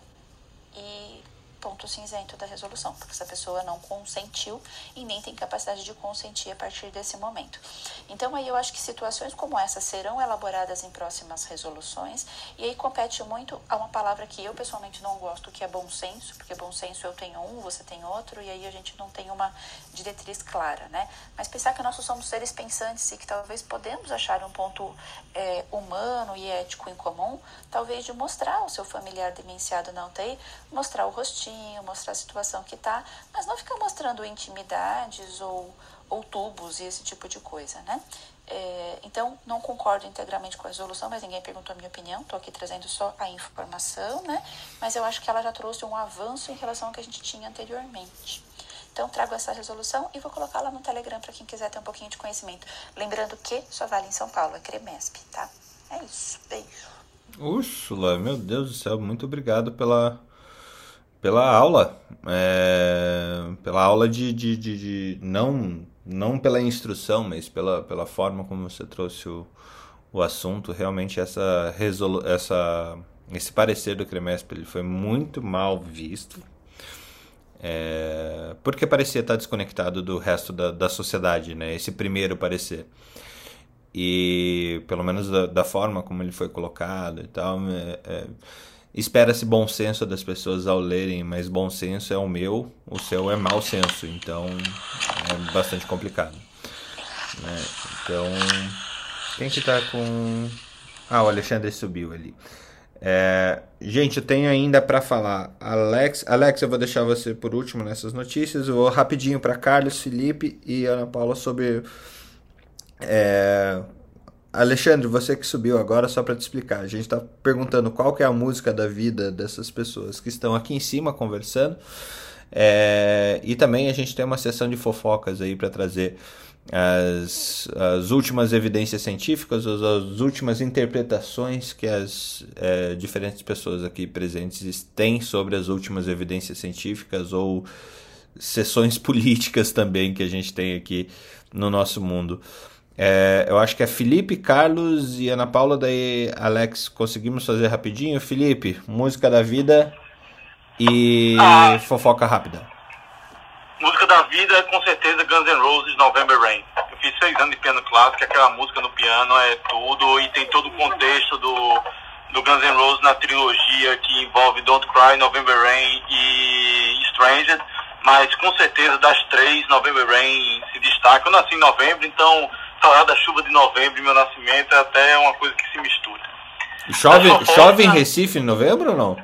E ponto cinzento da resolução, porque essa pessoa não consentiu e nem tem capacidade de consentir a partir desse momento. Então, aí eu acho que situações como essa serão elaboradas em próximas resoluções, e aí compete muito a uma palavra que eu pessoalmente não gosto, que é bom senso, porque bom senso eu tenho um, você tem outro, e aí a gente não tem uma diretriz clara, né? Mas pensar que nós somos seres pensantes e que talvez podemos achar um ponto é, humano e ético em comum, talvez de mostrar o seu familiar demenciado na UTI, mostrar o rostinho, mostrar a situação que está, mas não ficar mostrando intimidades ou, ou tubos e esse tipo de coisa, né? É, então, não concordo integralmente com a resolução, mas ninguém perguntou a minha opinião, estou aqui trazendo só a informação, né? Mas eu acho que ela já trouxe um avanço em relação ao que a gente tinha anteriormente. Então, trago essa resolução e vou colocar lá no Telegram para quem quiser ter um pouquinho de conhecimento. Lembrando que só vale em São Paulo, é Cremesp, tá? É isso. Beijo. Úrsula, meu Deus do céu, muito obrigado pela, pela aula. É, pela aula de, de, de, de, não, não pela instrução, mas pela, pela forma como você trouxe o, o assunto. Realmente essa, resolu essa esse parecer do Cremesp ele foi muito mal visto. É, porque parecia estar desconectado do resto da, da sociedade, né? Esse primeiro parecer e pelo menos da, da, forma como ele foi colocado e tal é, é, espera-se bom senso das pessoas ao lerem mas bom senso é o meu o seu é mau senso então é bastante complicado né? então quem que tá com ah o Alexandre subiu ali é, gente, eu tenho ainda para falar. Alex, Alex, eu vou deixar você por último nessas notícias. Eu vou rapidinho para Carlos, Felipe e Ana Paula sobre é... Alexandre, você que subiu agora, só para te explicar, a gente está perguntando qual que é a música da vida dessas pessoas que estão aqui em cima conversando. É... E também a gente tem uma sessão de fofocas aí para trazer as, as últimas evidências científicas, as, as últimas interpretações que as é, diferentes pessoas aqui presentes têm sobre as últimas evidências científicas ou sessões políticas também que a gente tem aqui no nosso mundo. É, eu acho que é Felipe, Carlos e Ana Paula, daí Alex, conseguimos fazer rapidinho. Felipe, música da vida e ah, fofoca rápida. Música da vida, com certeza, Guns N' Roses, November Rain. Eu fiz seis anos de piano clássico, aquela música no piano é tudo e tem todo o contexto do, do Guns N' Roses na trilogia que envolve Don't Cry, November Rain e Stranger. Mas com certeza das três, November Rain se destaca. Eu nasci em novembro, então falar da chuva de novembro e meu nascimento é até uma coisa que se mistura. Chove, chove em Recife em novembro ou não?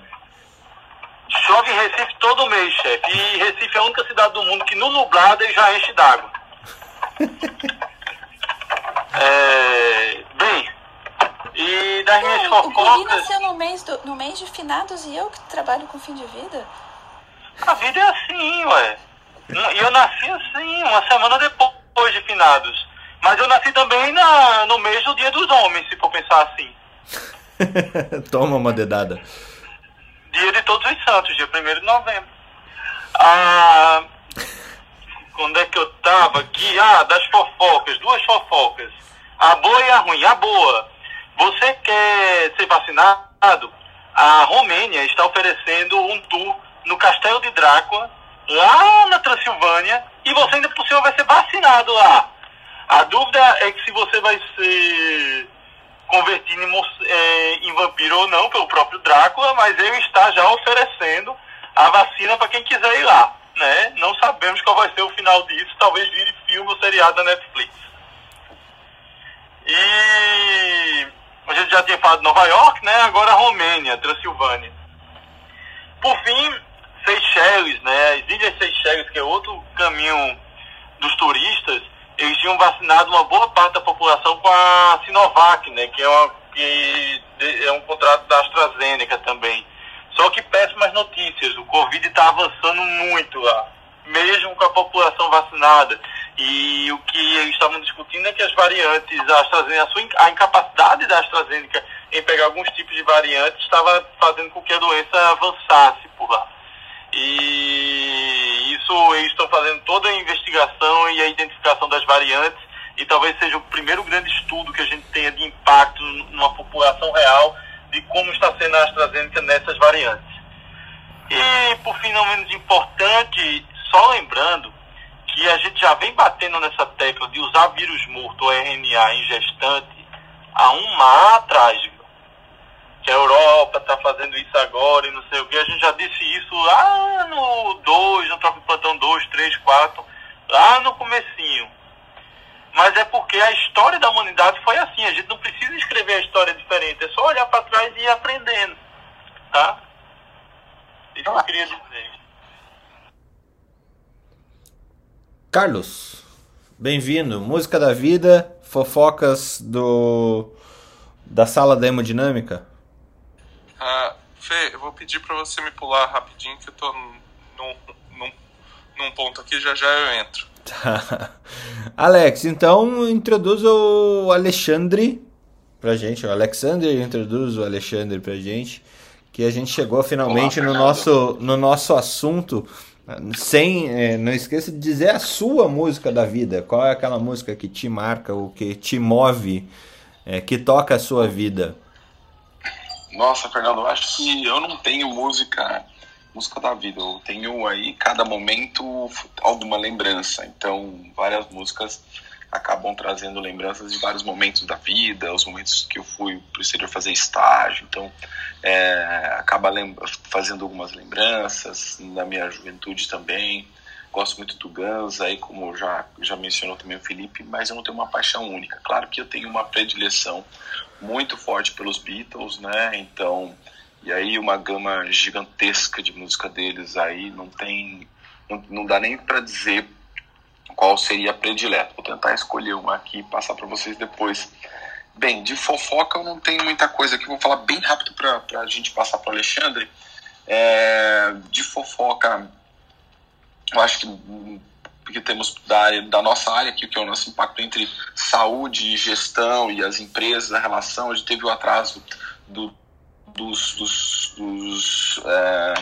Chove em Recife todo mês, chefe. E Recife é a única cidade do mundo que no nublado ele já enche d'água. é, bem, e das minhas fofocas... O nasceu no mês, do, no mês de finados e eu que trabalho com fim de vida. A vida é assim, ué. E eu nasci assim, uma semana depois de finados. Mas eu nasci também na, no mês do Dia dos Homens, se for pensar assim. Toma uma dedada. Dia de Todos os Santos, dia 1 de novembro. Ah, quando é que eu tava aqui? Ah, das fofocas, duas fofocas. A boa e a ruim. A boa. Você quer ser vacinado? A Romênia está oferecendo um tour no Castelo de Drácula, lá na Transilvânia, e você ainda por cima vai ser vacinado lá. A dúvida é que se você vai ser convertido em, é, em, vampiro ou não pelo próprio Drácula, mas ele está já oferecendo a vacina para quem quiser ir lá. Né? Não sabemos qual vai ser o final disso, talvez vire filme ou seriado da Netflix. E a gente já tinha falado Nova York, né? agora Romênia, Transilvânia. Por fim, Seychelles, né? as Ilhas Seychelles, que é outro caminho dos turistas, eles tinham vacinado uma boa parte da população com a Sinovac, né, que é, uma, que é um contrato da AstraZeneca também. Só que péssimas notícias, o Covid está avançando muito lá, mesmo com a população vacinada. E o que eles estavam discutindo é que as variantes, a AstraZeneca, a incapacidade da AstraZeneca em pegar alguns tipos de variantes estava fazendo com que a doença avançasse por lá. E isso eles estão fazendo toda a investigação e a identificação das variantes e talvez seja o primeiro grande estudo que a gente tenha de impacto numa população real de como está sendo a AstraZeneca nessas variantes. E, por fim, não menos importante, só lembrando que a gente já vem batendo nessa tecla de usar vírus morto ou RNA em gestante há um ano atrás? Que a Europa está fazendo isso agora e não sei o que. A gente já disse isso lá no 2, no Tropa Plantão 2, 3, 4, lá no comecinho. Mas é porque a história da humanidade foi assim. A gente não precisa escrever a história diferente, é só olhar para trás e ir aprendendo. Tá? Isso que eu queria dizer. Carlos, bem-vindo. Música da vida, fofocas do da sala da hemodinâmica. Ah, Fê, eu vou pedir para você me pular rapidinho que eu tô num, num, num ponto aqui, já já eu entro. Tá. Alex, então introduz o Alexandre pra gente. O Alexander introduz o Alexandre pra gente. Que a gente chegou finalmente Olá, no, nosso, no nosso assunto. Sem. é, não esqueça de dizer a sua música da vida. Qual é aquela música que te marca, ou que te move, é, que toca a sua vida? Nossa, Fernando, eu acho que eu não tenho música, música da vida. Eu tenho aí, cada momento, alguma lembrança. Então, várias músicas acabam trazendo lembranças de vários momentos da vida, os momentos que eu fui para o exterior fazer estágio. Então, é, acaba fazendo algumas lembranças da minha juventude também. Gosto muito do Guns, aí como já, já mencionou também o Felipe, mas eu não tenho uma paixão única. Claro que eu tenho uma predileção muito forte pelos Beatles, né? Então, e aí uma gama gigantesca de música deles aí, não tem, não, não dá nem para dizer qual seria a predileta. Vou tentar escolher uma aqui e passar para vocês depois. Bem, de fofoca eu não tenho muita coisa aqui, vou falar bem rápido para a gente passar para Alexandre. É, de fofoca, eu acho que porque temos da, área, da nossa área aqui, que é o nosso impacto entre saúde e gestão e as empresas, a relação, a gente teve o atraso do, dos, dos, dos é,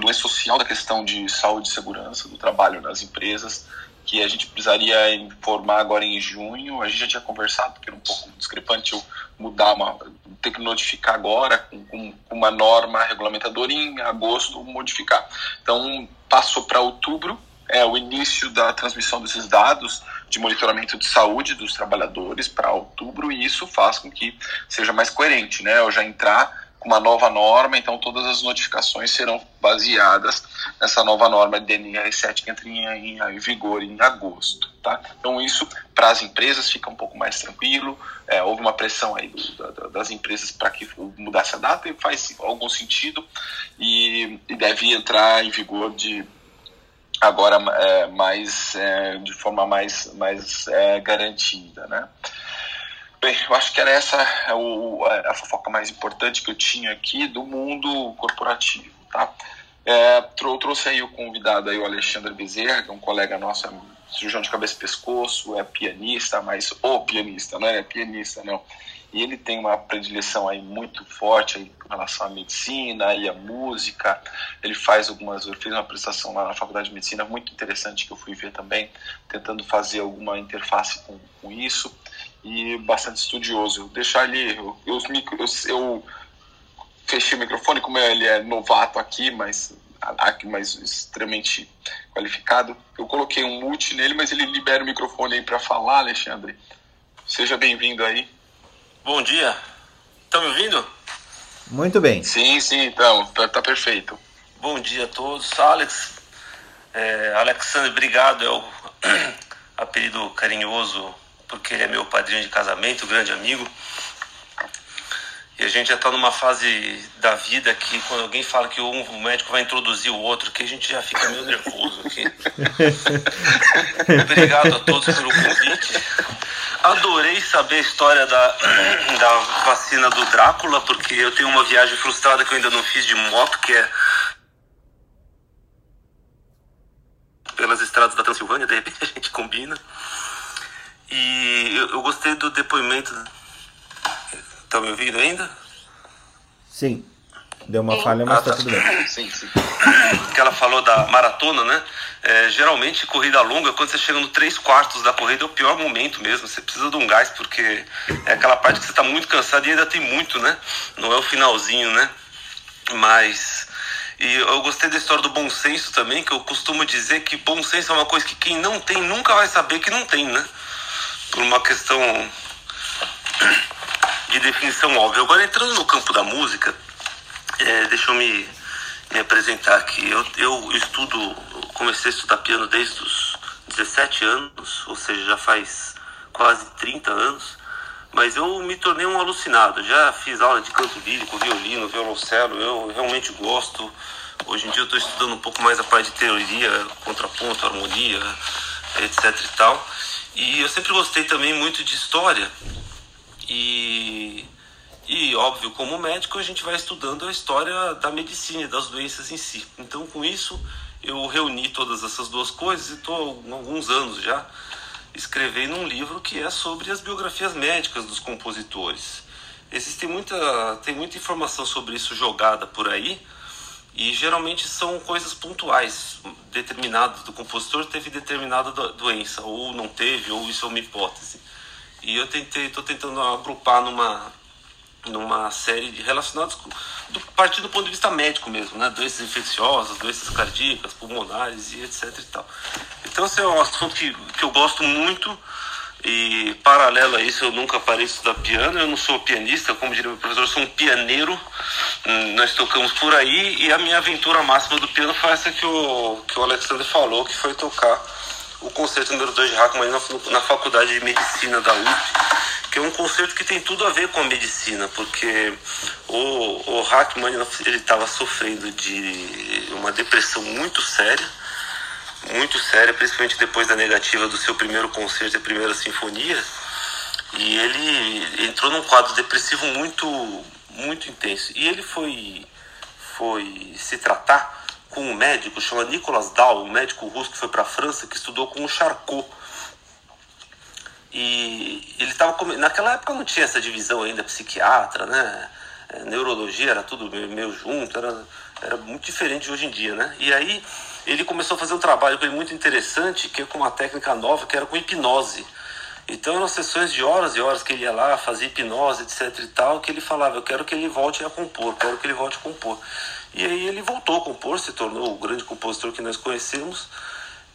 do E-Social da questão de saúde e segurança do trabalho nas empresas, que a gente precisaria informar agora em junho. A gente já tinha conversado, porque era um pouco discrepante eu mudar uma. ter que notificar agora com, com uma norma regulamentadora em agosto modificar. Então passou para outubro, é o início da transmissão desses dados de monitoramento de saúde dos trabalhadores para outubro, e isso faz com que seja mais coerente, né? Eu já entrar com uma nova norma, então todas as notificações serão baseadas nessa nova norma de DNR7 que entra em, em vigor em agosto. Tá? Então isso para as empresas fica um pouco mais tranquilo. É, houve uma pressão aí do, da, das empresas para que mudasse a data e faz algum sentido e, e deve entrar em vigor de agora é, mais é, de forma mais mais é, garantida, né? Bem, eu acho que era essa o, a fofoca mais importante que eu tinha aqui do mundo corporativo, tá? É, trou trouxe aí o convidado aí, o Alexandre Bezerra, que é um colega nosso, é cirurgião de cabeça e pescoço, é pianista, mas o pianista, não é pianista, não. E ele tem uma predileção aí muito forte aí com relação à medicina e à música. Ele faz algumas, ele fez uma apresentação lá na Faculdade de Medicina muito interessante que eu fui ver também, tentando fazer alguma interface com, com isso e bastante estudioso. Deixar ele, eu, eu, eu fechei o microfone, como ele é novato aqui, mas aqui mais extremamente qualificado. Eu coloquei um mute nele, mas ele libera o microfone aí para falar, Alexandre. Seja bem-vindo aí. Bom dia. Estão me ouvindo? Muito bem. Sim, sim, então, tá, tá perfeito. Bom dia a todos. Alex, é, Alexandre, obrigado. É o apelido carinhoso, porque ele é meu padrinho de casamento, grande amigo. E a gente já está numa fase da vida que quando alguém fala que um médico vai introduzir o outro, que a gente já fica meio nervoso aqui. Obrigado a todos pelo convite. Adorei saber a história da, da vacina do Drácula, porque eu tenho uma viagem frustrada que eu ainda não fiz de moto, que é pelas estradas da Transilvânia, de repente a gente combina. E eu, eu gostei do depoimento. Tá me ouvindo ainda? Sim. Deu uma falha, mas ah, tá tudo bem. Sim, sim. Que ela falou da maratona, né? É, geralmente, corrida longa, quando você chega no 3 quartos da corrida, é o pior momento mesmo. Você precisa de um gás, porque é aquela parte que você está muito cansado e ainda tem muito, né? Não é o finalzinho, né? Mas E eu gostei da história do bom senso também, que eu costumo dizer que bom senso é uma coisa que quem não tem nunca vai saber que não tem, né? Por uma questão de definição óbvia. Agora, entrando no campo da música, é, deixa eu me, me apresentar aqui. Eu, eu estudo, comecei a estudar piano desde os 17 anos, ou seja, já faz quase 30 anos mas eu me tornei um alucinado. Já fiz aula de canto lírico, violino, violoncelo, eu realmente gosto. Hoje em dia eu estou estudando um pouco mais a parte de teoria, contraponto, harmonia, etc e tal. E eu sempre gostei também muito de história. E, e óbvio, como médico, a gente vai estudando a história da medicina e das doenças em si. Então, com isso, eu reuni todas essas duas coisas e estou há alguns anos já escrever num livro que é sobre as biografias médicas dos compositores. Existe muita, tem muita informação sobre isso jogada por aí e geralmente são coisas pontuais, determinadas do compositor teve determinada doença ou não teve ou isso é uma hipótese. E eu tentei, estou tentando agrupar numa numa série de relacionados com, do, partindo do ponto de vista médico mesmo, né? Doenças infecciosas, doenças cardíacas, pulmonares e etc e tal. Então esse é um assunto que, que eu gosto muito e paralelo a isso eu nunca parei de estudar piano, eu não sou pianista, como diria o professor, eu sou um pianeiro, hum, nós tocamos por aí e a minha aventura máxima do piano foi essa que o, que o Alexandre falou, que foi tocar o concerto número 2 de Rachmaninoff na, na faculdade de medicina da USP que é um concerto que tem tudo a ver com a medicina, porque o, o Rachmaninoff ele estava sofrendo de uma depressão muito séria, muito séria, principalmente depois da negativa do seu primeiro concerto, a primeira sinfonia, e ele entrou num quadro depressivo muito, muito intenso. E ele foi, foi se tratar com um médico chamado Nicolas Dahl, um médico russo que foi para a França, que estudou com o Charcot e ele estava naquela época não tinha essa divisão ainda psiquiatra, né? É, neurologia era tudo meio, junto, era, era muito diferente de hoje em dia, né? E aí ele começou a fazer um trabalho muito interessante, que é com uma técnica nova, que era com hipnose. Então eram sessões de horas e horas que ele ia lá, fazia hipnose, etc e tal, que ele falava, eu quero que ele volte a compor, quero que ele volte a compor. E aí ele voltou a compor, se tornou o grande compositor que nós conhecemos,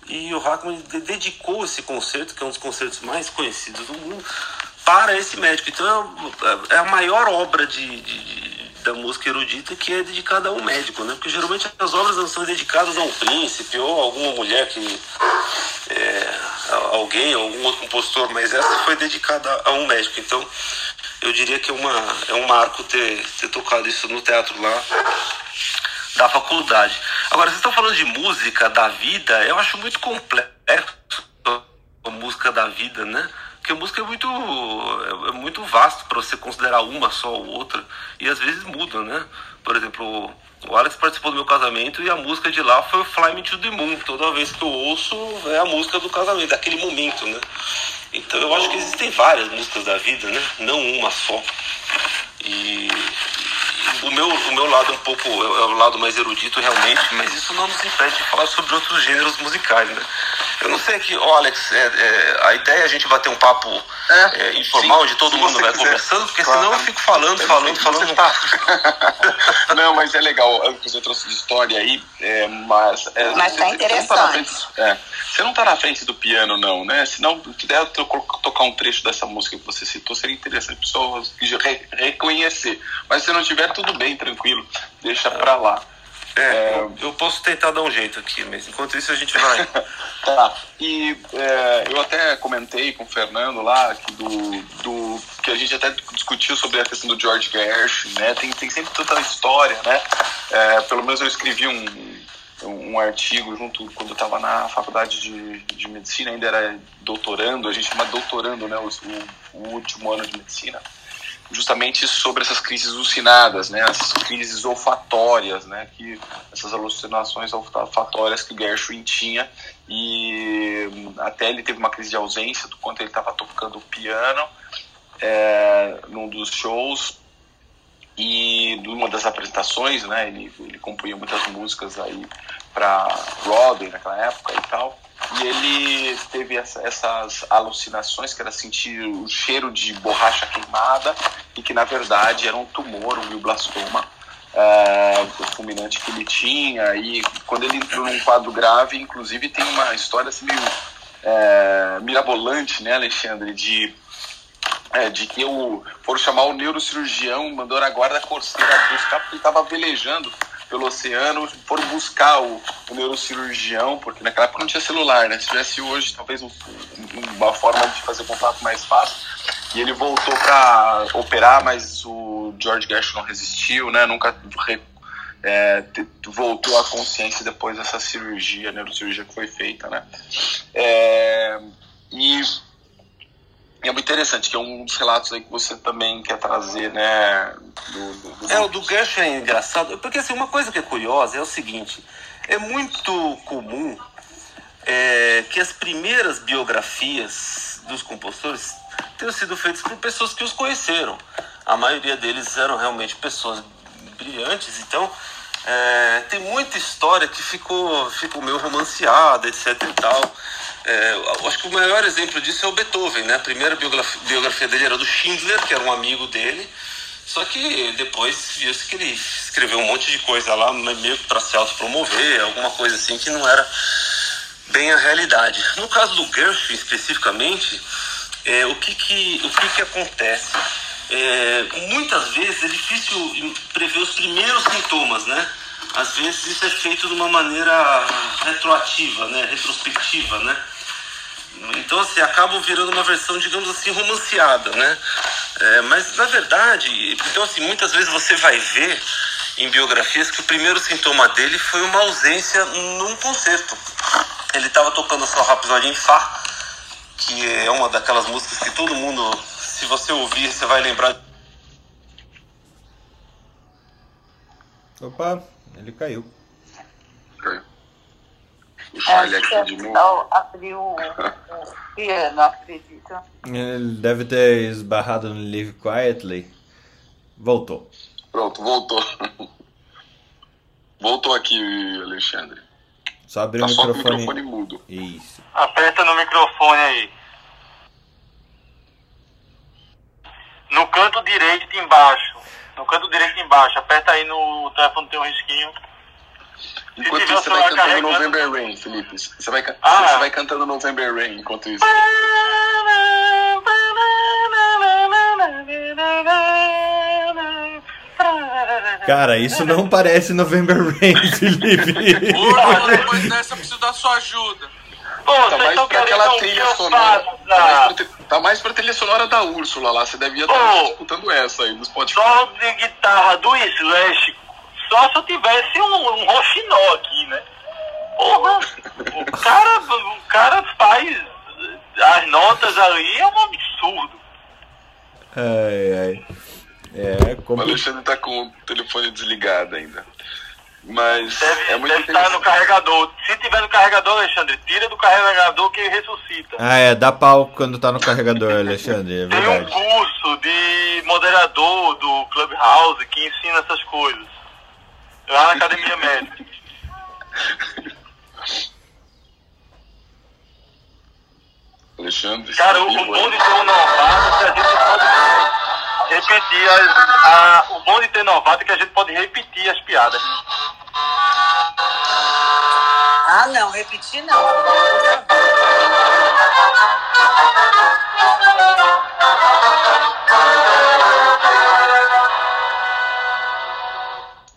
e o Hackman dedicou esse concerto, que é um dos concertos mais conhecidos do mundo, para esse médico. Então é, é a maior obra de, de, da música erudita que é dedicada a um médico, né? Porque geralmente as obras não são dedicadas a um príncipe ou a alguma mulher que. É, alguém, algum outro compositor, mas essa foi dedicada a um médico. Então eu diria que é, uma, é um marco ter, ter tocado isso no teatro lá da faculdade. Agora, vocês estão falando de música da vida, eu acho muito complexo a música da vida, né? Porque música é muito, é muito vasto para você considerar uma só ou outra, e às vezes muda, né? Por exemplo, o Alex participou do meu casamento e a música de lá foi Fly Me to the Moon. Toda vez que eu ouço é a música do casamento, daquele momento, né? Então eu acho que existem várias músicas da vida, né? Não uma só. E, o meu, o meu lado um pouco é o lado mais erudito realmente, mas isso não nos impede de falar sobre outros gêneros musicais, né? Eu não sei aqui, oh, Alex, é, é, a ideia é a gente bater um papo é, é informal, sim, onde todo mundo vai quiser. conversando, porque claro. senão eu fico falando, falando, falando. Tá. não, mas é legal o que você trouxe de história aí, é, mas. É, mas tá interessante. Você não tá na frente do piano, não, né? Se não puder tocar um trecho dessa música que você citou, seria interessante pessoas reconhecer. Mas se não tiver, tudo bem, tranquilo. Deixa pra lá. É, é, eu posso tentar dar um jeito aqui, mas enquanto isso a gente vai. tá. E é, eu até comentei com o Fernando lá que, do, do, que a gente até discutiu sobre a questão do George Gershwin, né? Tem, tem sempre tanta história, né? É, pelo menos eu escrevi um, um artigo junto quando eu estava na faculdade de, de medicina, ainda era doutorando, a gente chama doutorando, né? O, o último ano de medicina justamente sobre essas crises alucinadas, né, essas crises olfatórias, né, que essas alucinações olfatórias que Gershwin tinha. E até ele teve uma crise de ausência do quanto ele estava tocando piano é, num dos shows. E numa das apresentações, né, ele, ele compunha muitas músicas aí para Broadway naquela época e tal e ele teve essa, essas alucinações, que era sentir o cheiro de borracha queimada, e que na verdade era um tumor, um glioblastoma, uh, fulminante que ele tinha. E quando ele entrou num quadro grave, inclusive tem uma história assim meio é, mirabolante, né, Alexandre, de é, de que eu foram chamar o neurocirurgião, mandou a guarda corseira buscar, porque ele estava velejando pelo oceano, foram buscar o, o, neurocirurgião, porque naquela época não tinha celular, né? Se tivesse hoje, talvez um, uma forma de fazer contato mais fácil. E ele voltou para operar, mas o George Gershon não resistiu, né? Nunca é, voltou à consciência depois dessa cirurgia, neurocirurgia que foi feita, né? É, e é muito interessante, que é um dos relatos aí que você também quer trazer, né? Do, do, do... É, o do gancho é engraçado, porque assim, uma coisa que é curiosa é o seguinte, é muito comum é, que as primeiras biografias dos compositores tenham sido feitas por pessoas que os conheceram. A maioria deles eram realmente pessoas brilhantes, então é, tem muita história que ficou, ficou meio romanceada, etc e tal. É, acho que o maior exemplo disso é o Beethoven, né? A primeira biografia, biografia dele era do Schindler, que era um amigo dele. Só que depois viu-se que ele escreveu um monte de coisa lá, meio para se autopromover, alguma coisa assim que não era bem a realidade. No caso do Gershwin especificamente, é, o, que, que, o que, que acontece? É, muitas vezes é difícil prever os primeiros sintomas, né? Às vezes isso é feito de uma maneira retroativa, né? Retrospectiva, né? Então, assim, acaba virando uma versão, digamos assim, romanceada, né? É, mas, na verdade, então, assim, muitas vezes você vai ver em biografias que o primeiro sintoma dele foi uma ausência num concerto. Ele estava tocando sua Rhapsody em Fá, que é uma daquelas músicas que todo mundo, se você ouvir, você vai lembrar. Opa, ele caiu. Caiu. Puxar ele aqui de novo. Abriu o piano, acredito. Ele deve ter esbarrado no Live Quietly. Voltou. Pronto, voltou. Voltou aqui, Alexandre. Só abrir tá o microfone. Só o microfone mudo. Isso. Aperta no microfone aí. No canto direito embaixo. No canto direito embaixo. Aperta aí no telefone, tem um risquinho. Enquanto isso, você vai cantando November Rain, Felipe. Você vai, ah. você vai cantando November Rain enquanto isso. Cara, isso não parece November Rain, Felipe. Porra, depois dessa eu preciso da sua ajuda. Pô, tá mais pra aquela trilha sonora. Tá mais pra, tá mais pra trilha sonora da Úrsula lá. Você devia estar escutando essa aí no Spotify. Só de guitarra do Slash só se eu tivesse um, um roxinol aqui, né? Porra, o cara, o cara faz as notas ali, é um absurdo. Ai, ai. É, como... O Alexandre tá com o telefone desligado ainda. Mas deve, é muito deve estar no carregador. Se tiver no carregador, Alexandre, tira do carregador que ressuscita. Ah, é, dá pau quando tá no carregador, Alexandre, é Tem um curso de moderador do Clubhouse que ensina essas coisas. Lá na academia médica. Alexandre. Cara, o, o bom de ter um novato é que a gente pode repetir as, a, o bom de ter novato é que a gente pode repetir as piadas. Ah não, repetir não.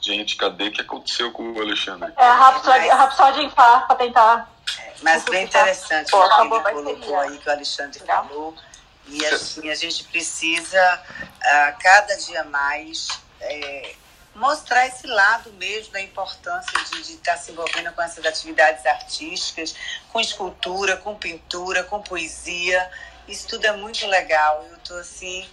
Gente, cadê o que aconteceu com o Alexandre? É a Rhapsody, a Rhapsody em Fá, pra tentar. É, mas bem interessante o que ele colocou aí, que o Alexandre falou. E assim, a gente precisa, uh, cada dia mais, é, mostrar esse lado mesmo da importância de, estar se envolvendo com essas atividades artísticas, com escultura, com pintura, com poesia. Isso tudo é muito legal. Eu estou assim,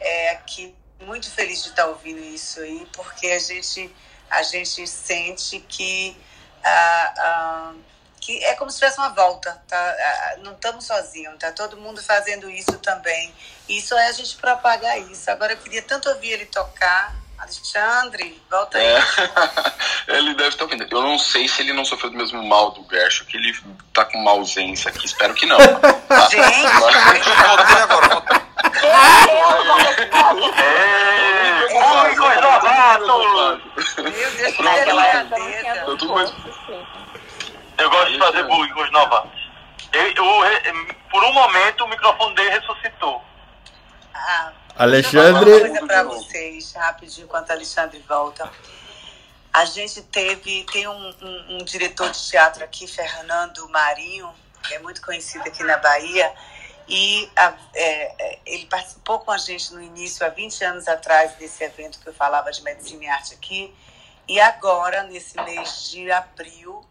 é, aqui muito feliz de estar ouvindo isso aí, porque a gente, a gente sente que, ah, ah, que é como se tivesse uma volta, tá? Não estamos sozinhos, tá todo mundo fazendo isso também. Isso é a gente propagar isso. Agora eu queria tanto ouvir ele tocar. Alexandre, volta aí. É. ele deve estar ouvindo. Eu não sei se ele não sofreu do mesmo mal do Gershon, que ele tá com uma ausência aqui. Espero que não. Tá? Gente, eu agora. É, é- gosto de fazer bullying com os novatos. Eu, eu- por um momento o microfone dele ressuscitou. Ah, Alexandre. Uma coisa para vocês, rapidinho, enquanto Alexandre volta. A gente teve, tem um, um- um diretor de teatro aqui, Fernando Marinho, que é muito conhecido aqui na Bahia, e a- é, é, ele participou com a gente no início, há 20 anos atrás, desse evento que eu falava de medicina e arte aqui, e agora, nesse mês de abril,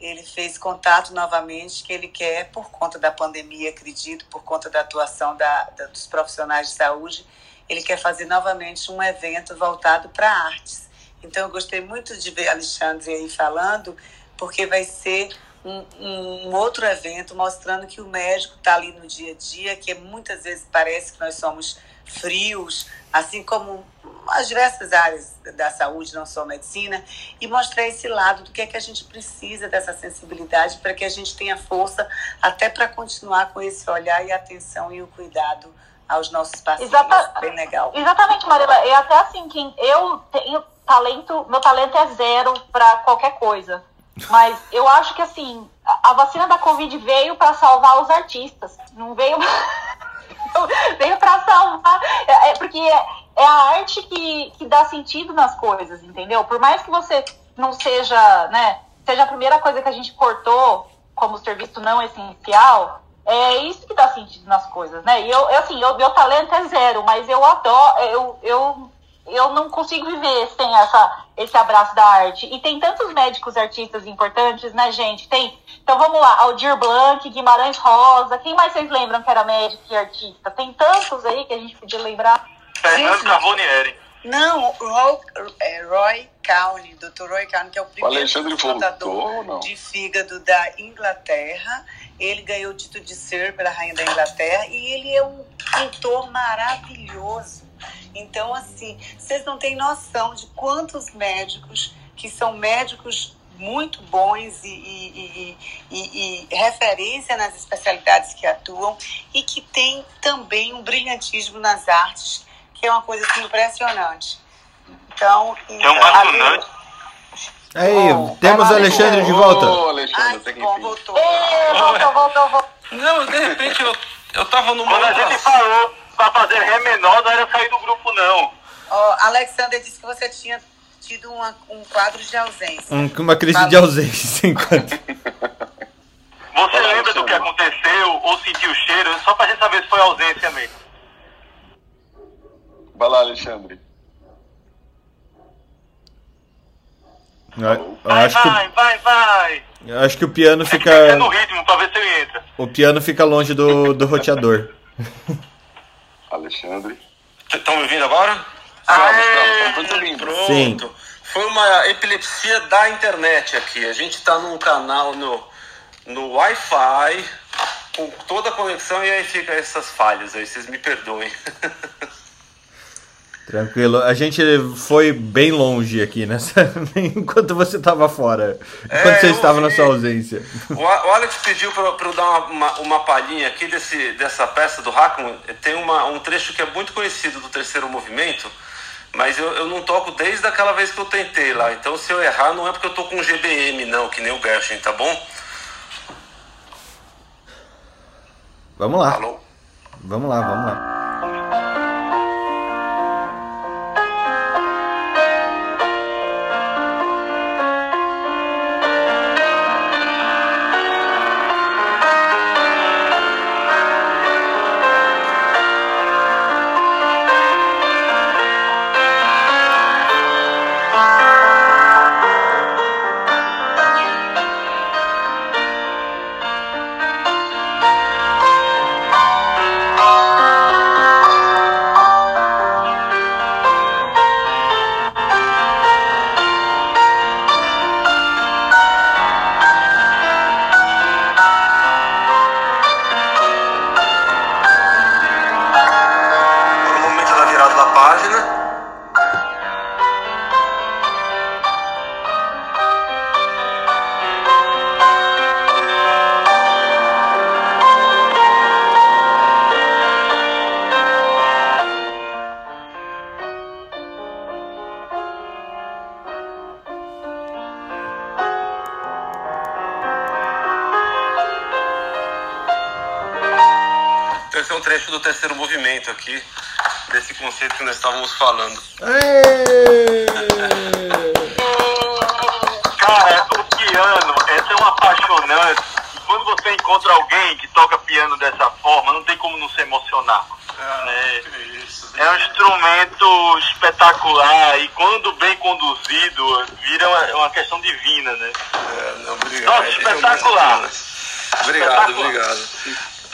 ele fez contato novamente que ele quer, por conta da pandemia, acredito, por conta da atuação da, da- dos profissionais de saúde, ele quer fazer novamente um evento voltado para artes. Então, eu gostei muito de ver Alexandre aí falando, porque vai ser um, um outro evento mostrando que o médico está ali no dia a dia, que muitas vezes parece que nós somos frios, assim como as diversas áreas da saúde, não só a medicina, e mostrar esse lado do que é que a gente precisa dessa sensibilidade para que a gente tenha força até para continuar com esse olhar e atenção e o cuidado aos nossos pacientes. Exata- Bem legal. Exatamente, Marila. E até assim, quem eu tenho talento, meu talento é zero para qualquer coisa. Mas eu acho que assim, a a vacina da Covid veio para salvar os artistas. Não veio. veio para salvar. É, é porque é, é a arte que, que dá sentido nas coisas, entendeu? Por mais que você não seja, né? Seja a primeira coisa que a gente cortou como serviço não essencial, é isso que dá sentido nas coisas, né? E eu, eu, assim, eu, meu talento é zero, mas eu adoro, eu, eu, eu não consigo viver sem essa, esse abraço da arte. E tem tantos médicos artistas importantes, né, gente? Tem. Então vamos lá, Aldir Blanc, Guimarães Rosa, quem mais vocês lembram que era médico e artista? Tem tantos aí que a gente podia lembrar. Fernando. Carbonieri. Não, o Roy, é, Roy Cowney, Dr. Roy Cowney, que é o primeiro não? de fígado da Inglaterra. Ele ganhou o título de Sir pela Rainha da Inglaterra e ele é um cantor maravilhoso. Então, assim, vocês não têm noção de quantos médicos que são médicos muito bons e, e- e- e- e referência nas especialidades que atuam e que têm também um brilhantismo nas artes, que é uma coisa assim, impressionante. Então, Tem um então. Aí, Bom, temos o Alexandre de Ô, volta. Alexandre, Ai, bom, voltou. Ê, voltou, voltou, voltou. Não, de repente eu, eu tava numa Quando a gente falou pra fazer Ré menor, não era sair do grupo, não. Ó, Alexander disse que você tinha tido uma- um quadro de ausência. Um- uma crise de ausência enquanto. Você lembra do que aconteceu ou sentiu o cheiro? Só pra gente saber se foi ausência mesmo. Vai lá, Alexandre. Eu, eu Vai, acho que, vai, vai, vai. eu acho que o piano É que fica. é no ritmo pra ver se ele entra. O piano fica longe do, do roteador. Alexandre. Estão me ouvindo agora? Estamos, Aê! estamos, estamos muito lindo. Pronto. Sim. Foi uma epilepsia da internet aqui. A gente tá num canal no, no Wi-Fi, com toda a conexão, e aí fica essas falhas aí. Vocês me perdoem. Tranquilo. A gente foi bem longe aqui nessa. enquanto você estava fora. Enquanto É, você estava na sua ausência. O, Alex pediu pra eu dar uma, uma, uma palhinha aqui desse, dessa peça do Hackman. Tem uma, um trecho que é muito conhecido do terceiro movimento, mas eu, eu não toco desde aquela vez que eu tentei lá. Então se eu errar, não é porque eu tô com GBM, não, que nem o Gershwin, tá bom? Vamos lá. Alô? Vamos lá, vamos lá. página. Esse é um trecho do terceiro movimento aqui desse conceito que nós estávamos falando. Cara, o piano é tão apaixonante. Quando você encontra alguém que toca piano dessa forma, não tem como não se emocionar. né? É um instrumento espetacular e quando bem conduzido, vira uma, uma questão divina, né? não, obrigado. Nossa, espetacular. Obrigado, obrigado.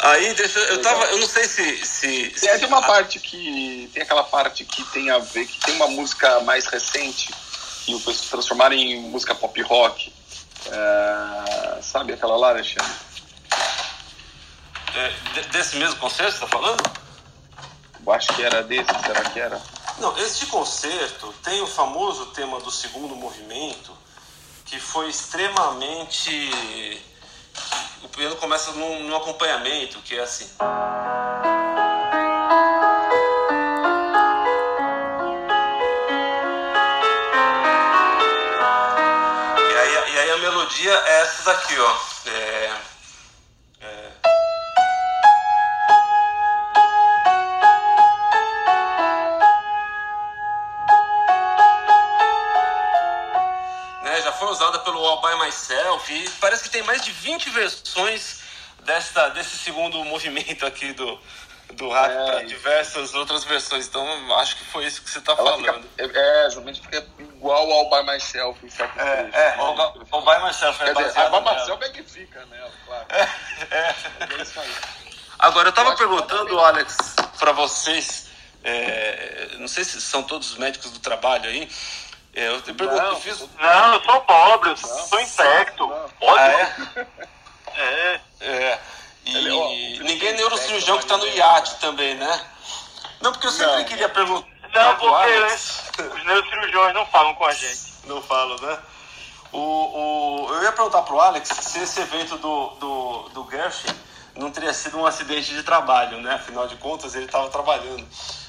Aí, deixa eu. Tava, eu não sei se. se, se É, tem uma parte que. Tem aquela parte que tem a ver, que tem uma música mais recente, que o pessoal transformaram em música pop rock. É, sabe aquela lá, Alexandre? é, de- desse mesmo concerto, você tá falando? Eu acho que era desse, será que era? Não, este concerto tem o famoso tema do segundo movimento, que foi extremamente. O piano começa num, num acompanhamento, que é assim. E aí, e aí a melodia é essa daqui, ó. Pelo All By Myself e parece que tem mais de 20 versões desta, desse segundo movimento aqui do, do rap É, para diversas outras versões. Então acho que foi isso que você está Ela fica, falando. é, é, geralmente fica igual ao By Myself. Sabe? É, é, All, By- All By Myself é Quer dizer, a By. Myself é que fica nela, claro. É. É isso aí. Agora, eu tava Eu acho que perguntando, Alex, para vocês, é, não sei se são todos médicos do trabalho aí, é, eu te pergunto, eu fiz... Não, eu sou pobre, eu sou infecto. Pode? Ah, é? É. É. E Ele, ó, ninguém é Felipe neurocirurgião que tá no iate também, né? Não, porque eu sempre Não. queria perguntar Não, porque os neurocirurgiões não falam com a gente. Não falo, né? O, o, eu ia perguntar pro Alex se esse evento do, do, do Gershwin não teria sido um acidente de trabalho, né? Afinal de contas, ele estava trabalhando.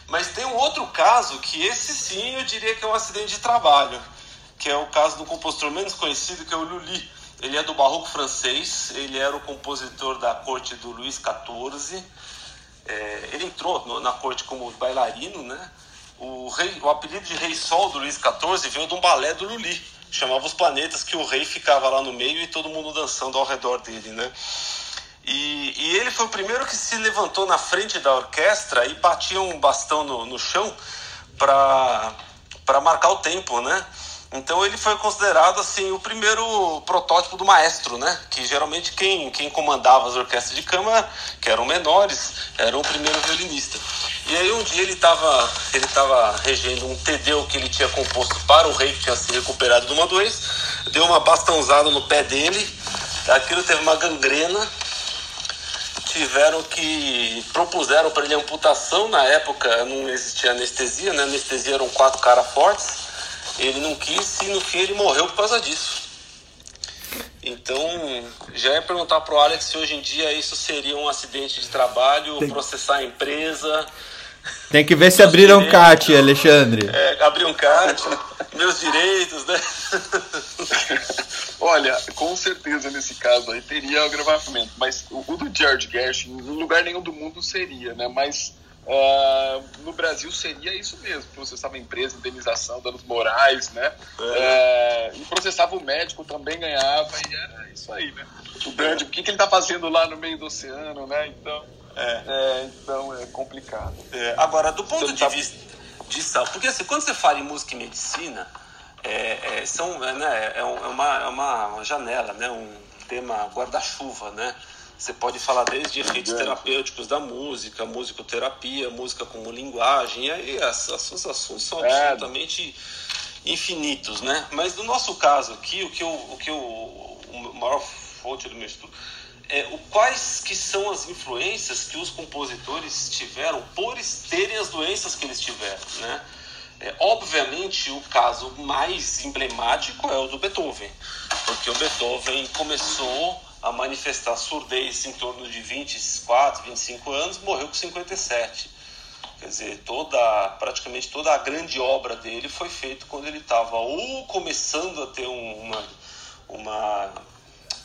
Mas tem um outro caso que esse sim eu diria que é um acidente de trabalho, que é o caso do compositor menos conhecido, que é o Lully. Ele é do barroco francês, ele era o compositor da corte do Luís XIV. É, ele entrou no- na corte como bailarino, né? O, rei, o apelido de Rei Sol do Luís XIV veio de um balé do Lully. Chamava os planetas que o rei ficava lá no meio e todo mundo dançando ao redor dele, né? E, e ele foi o primeiro que se levantou na frente da orquestra e batia um bastão no, no chão para marcar o tempo, né? Então ele foi considerado assim o primeiro protótipo do maestro, né? Que geralmente quem, quem comandava as orquestras de câmara, que eram menores, era o primeiro violinista. E aí um dia ele estava ele tava regendo um tedeu que ele tinha composto para o rei que tinha se recuperado de uma doença, deu uma bastãozada no pé dele, aquilo teve uma gangrena, tiveram que propuseram para ele amputação na época não existia anestesia né? Anestesia eram quatro caras fortes ele não quis e no fim ele morreu por causa disso. Então já ia perguntar pro Alex se hoje em dia isso seria um acidente de trabalho processar a empresa Tem que ver se abriram um CAT, Alexandre. é, abrir um CAT meus direitos né Olha, com certeza nesse caso aí teria o gravamento, mas o, o do George Gershwin em lugar nenhum do mundo seria, né? Mas ah, no Brasil seria isso mesmo, processava a empresa, indenização, danos morais, né? É, e processava o médico, também ganhava, e era isso aí, né? O grande, o que, que ele tá fazendo lá no meio do oceano, né? Então, é, então é complicado. É, agora, do ponto Você de tá- vista de saúde, porque assim, quando você fala em música e medicina, é, é, são, é, né, é, é uma, é uma, janela, né, um tema guarda-chuva, né? Você pode falar desde efeitos terapêuticos da música, musicoterapia, música como linguagem, e aí as, as, os assuntos são É. absolutamente infinitos, né? Mas no nosso caso aqui, o que eu, o que eu, o maior fonte do meu estudo é o quais que são as influências que os compositores tiveram por terem as doenças que eles tiveram, né? É, obviamente, o caso mais emblemático é o do Beethoven, porque o Beethoven começou a manifestar surdez em torno de 24, 25 anos, morreu com 57. Quer dizer, toda, praticamente toda a grande obra dele foi feita quando ele estava ou começando a ter um- uma, uma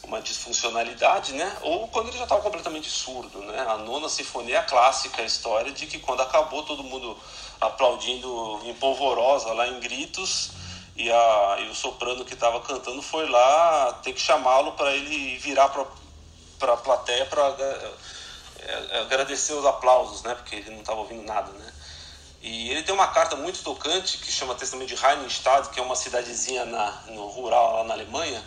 uma disfuncionalidade, né? Ou quando ele já estava completamente surdo, né? A nona sinfonia é a clássica história de que quando acabou todo mundo aplaudindo em polvorosa lá em gritos e, a, e o soprano que estava cantando foi lá ter que chamá-lo para ele virar para a plateia para é, é, agradecer os aplausos, né? Porque ele não estava ouvindo nada, né? E ele tem uma carta muito tocante que chama Testamento de Rheinstadt, que é uma cidadezinha na, no rural lá na Alemanha,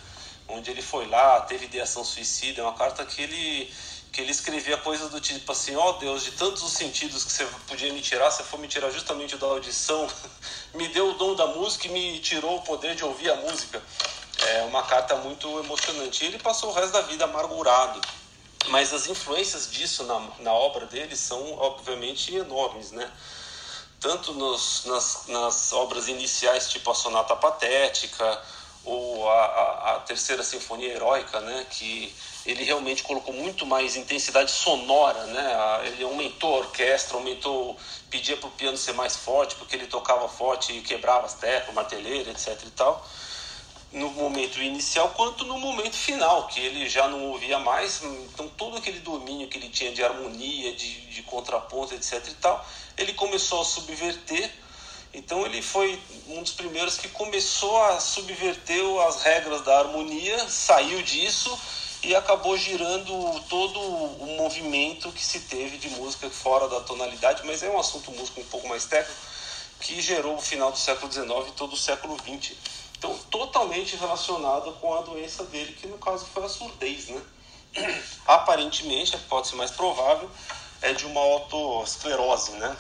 onde ele foi lá, teve ideação suicida, é uma carta que ele que ele escrevia coisas do tipo assim, ó oh, Deus, de tantos os sentidos que você podia me tirar, você for me tirar justamente da audição, me deu o dom da música e me tirou o poder de ouvir a música. É uma carta muito emocionante. E ele passou o resto da vida amargurado. Mas as influências disso na, na obra dele são, obviamente, enormes, né? Tanto nos, nas, nas obras iniciais, tipo a Sonata Patética, ou a, a, a, terceira sinfonia heróica, né, que ele realmente colocou muito mais intensidade sonora, né, ele aumentou a orquestra, aumentou, pedia para o piano ser mais forte, porque ele tocava forte e quebrava as teclas, marteleira, etc e tal, no momento inicial quanto no momento final, que ele já não ouvia mais, então todo aquele domínio que ele tinha de harmonia, de, de contraponto, etc e tal, ele começou a subverter então ele foi um dos primeiros que começou a subverter as regras da harmonia, saiu disso e acabou girando todo o movimento que se teve de música fora da tonalidade, mas é um assunto músico um pouco mais técnico, que gerou o final do século XIX e todo o século XX. Então, totalmente relacionado com a doença dele, que no caso foi a surdez, né? Aparentemente, a hipótese mais provável é de uma autoesclerose, né?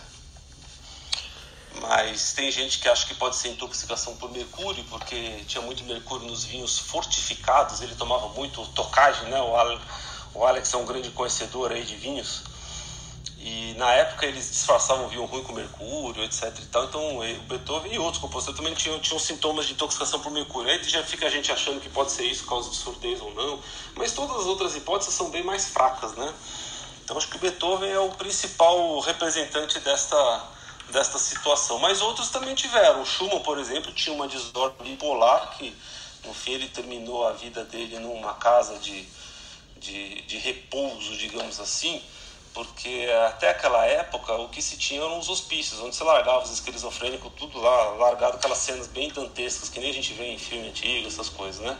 Mas tem gente que acha que pode ser intoxicação por mercúrio, porque tinha muito mercúrio nos vinhos fortificados, ele tomava muito tocagem, né? O Alex é um grande conhecedor aí de vinhos. E na época eles disfarçavam vinho ruim com mercúrio, etc e tal. Então o Beethoven e outros compositores também tinham, tinham sintomas de intoxicação por mercúrio. Aí já fica a gente achando que pode ser isso causa de surdez ou não. Mas todas as outras hipóteses são bem mais fracas, né? Então acho que o Beethoven é o principal representante desta desta situação. Mas outros também tiveram. O Schumann, por exemplo, tinha uma desordem bipolar que, no fim, ele terminou a vida dele numa casa de, de, de repouso, digamos assim, porque até aquela época o que se tinha eram os hospícios, onde se largava os esquizofrênicos, tudo lá, largado aquelas cenas bem dantescas que nem a gente vê em filme antigo, essas coisas, né?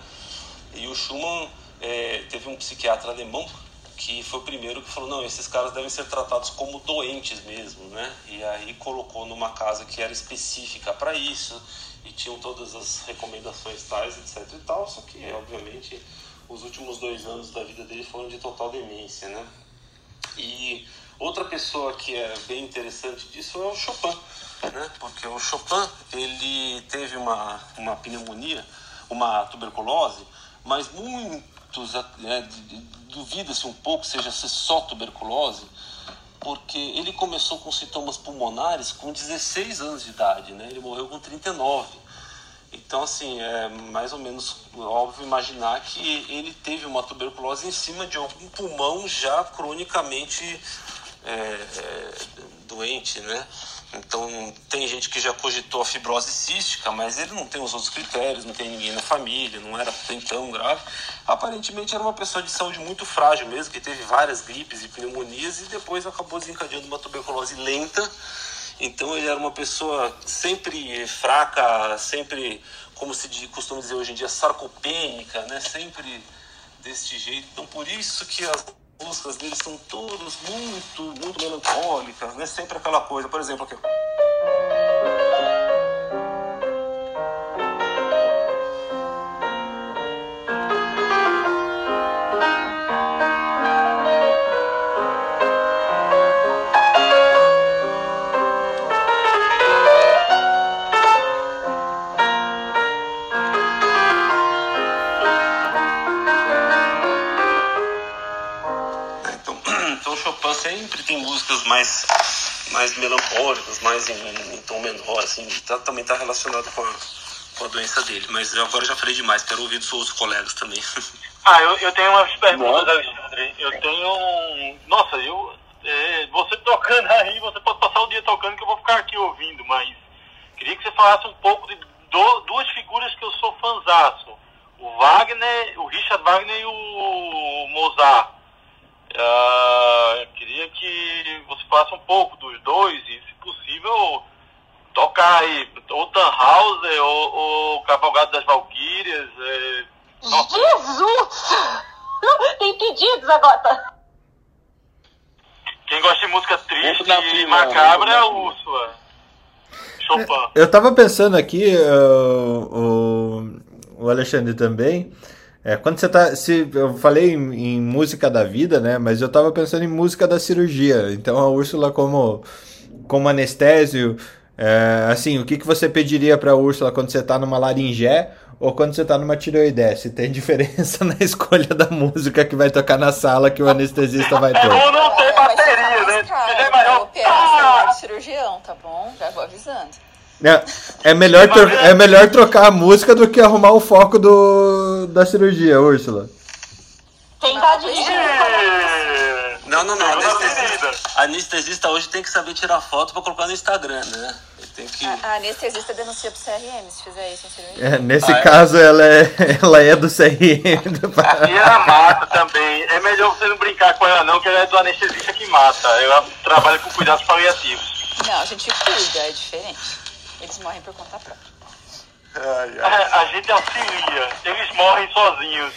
E o Schumann é, teve um psiquiatra alemão que foi o primeiro que falou, não, esses caras devem ser tratados como doentes mesmo, né? E aí colocou numa casa que era específica para isso e tinham todas as recomendações tais, etc e tal, só que, obviamente, os últimos dois anos da vida dele foram de total demência, né? E outra pessoa que é bem interessante disso é o Chopin, né? Porque o Chopin, ele teve uma, uma pneumonia, uma tuberculose, mas né, duvida-se um pouco seja só tuberculose, porque ele começou com sintomas pulmonares com 16 anos de idade, né? Ele morreu com 39. Então, assim, é mais ou menos óbvio imaginar que ele teve uma tuberculose em cima de algum pulmão já cronicamente é, é, doente, né? Então, tem gente que já cogitou a fibrose cística, mas ele não tem os outros critérios, não tem ninguém na família, não era tão grave. Aparentemente, era uma pessoa de saúde muito frágil mesmo, que teve várias gripes e pneumonias e depois acabou desencadeando uma tuberculose lenta. Então, ele era uma pessoa sempre fraca, sempre, como se costuma dizer hoje em dia, sarcopênica, né? Sempre desse jeito. Então, por isso que as músicas deles são todas muito, muito melancólicas, né? Sempre aquela coisa, por exemplo, aqui. Mais, mais melancólicas, mais em, em tom menor, assim, tá, também está relacionado com a, com a doença dele. Mas eu agora já falei demais, quero ouvir dos outros colegas também. Ah, eu, eu tenho umas perguntas, Alexandre. Eu tenho. Nossa, eu. É, você tocando aí, você pode passar o dia tocando que eu vou ficar aqui ouvindo, mas queria que você falasse um pouco de do, duas figuras que eu sou fanzaço. o Wagner, o Richard Wagner e o Mozart. Uh, queria que você falasse um pouco dos dois e, se possível, tocar aí ou Tannhauser ou, ou Cavalgado das Valquírias. É... Jesus! Tem pedidos agora. Quem gosta de música triste e macabra é a Úrsula. Chopin. Eu tava pensando aqui, uh, o, o Alexandre também. É, quando você tá. Se, eu falei em, em, música da vida, né? Mas eu tava pensando em música da cirurgia. Então a Úrsula, como, como anestésio, é, assim, o que, que você pediria pra Úrsula quando você tá numa laringé ou quando você tá numa tireoide? Se tem diferença na escolha da música que vai tocar na sala que o anestesista vai ter. Ou não tem bateria, né? Cara, é vou operar ah! cirurgião, tá bom? Já vou avisando. É, é, melhor é melhor trocar a música do que arrumar o foco do, da cirurgia, Úrsula. Quem tá dirigindo? Não, não, não. Anestesista, anestesista hoje tem que saber tirar foto pra colocar no Instagram, né? Tem que... A, a anestesista denuncia pro CRM se fizer isso em cirurgia. É, nesse ah, caso, é? ela, é, ela é do CRM. Do... E ela mata também. É melhor você não brincar com ela, não, que ela é do anestesista que mata. Ela trabalha com cuidados paliativos. Não, a gente cuida, é diferente. Eles morrem por conta própria. Ai, ai. A, a, gente auxilia, eles morrem sozinhos.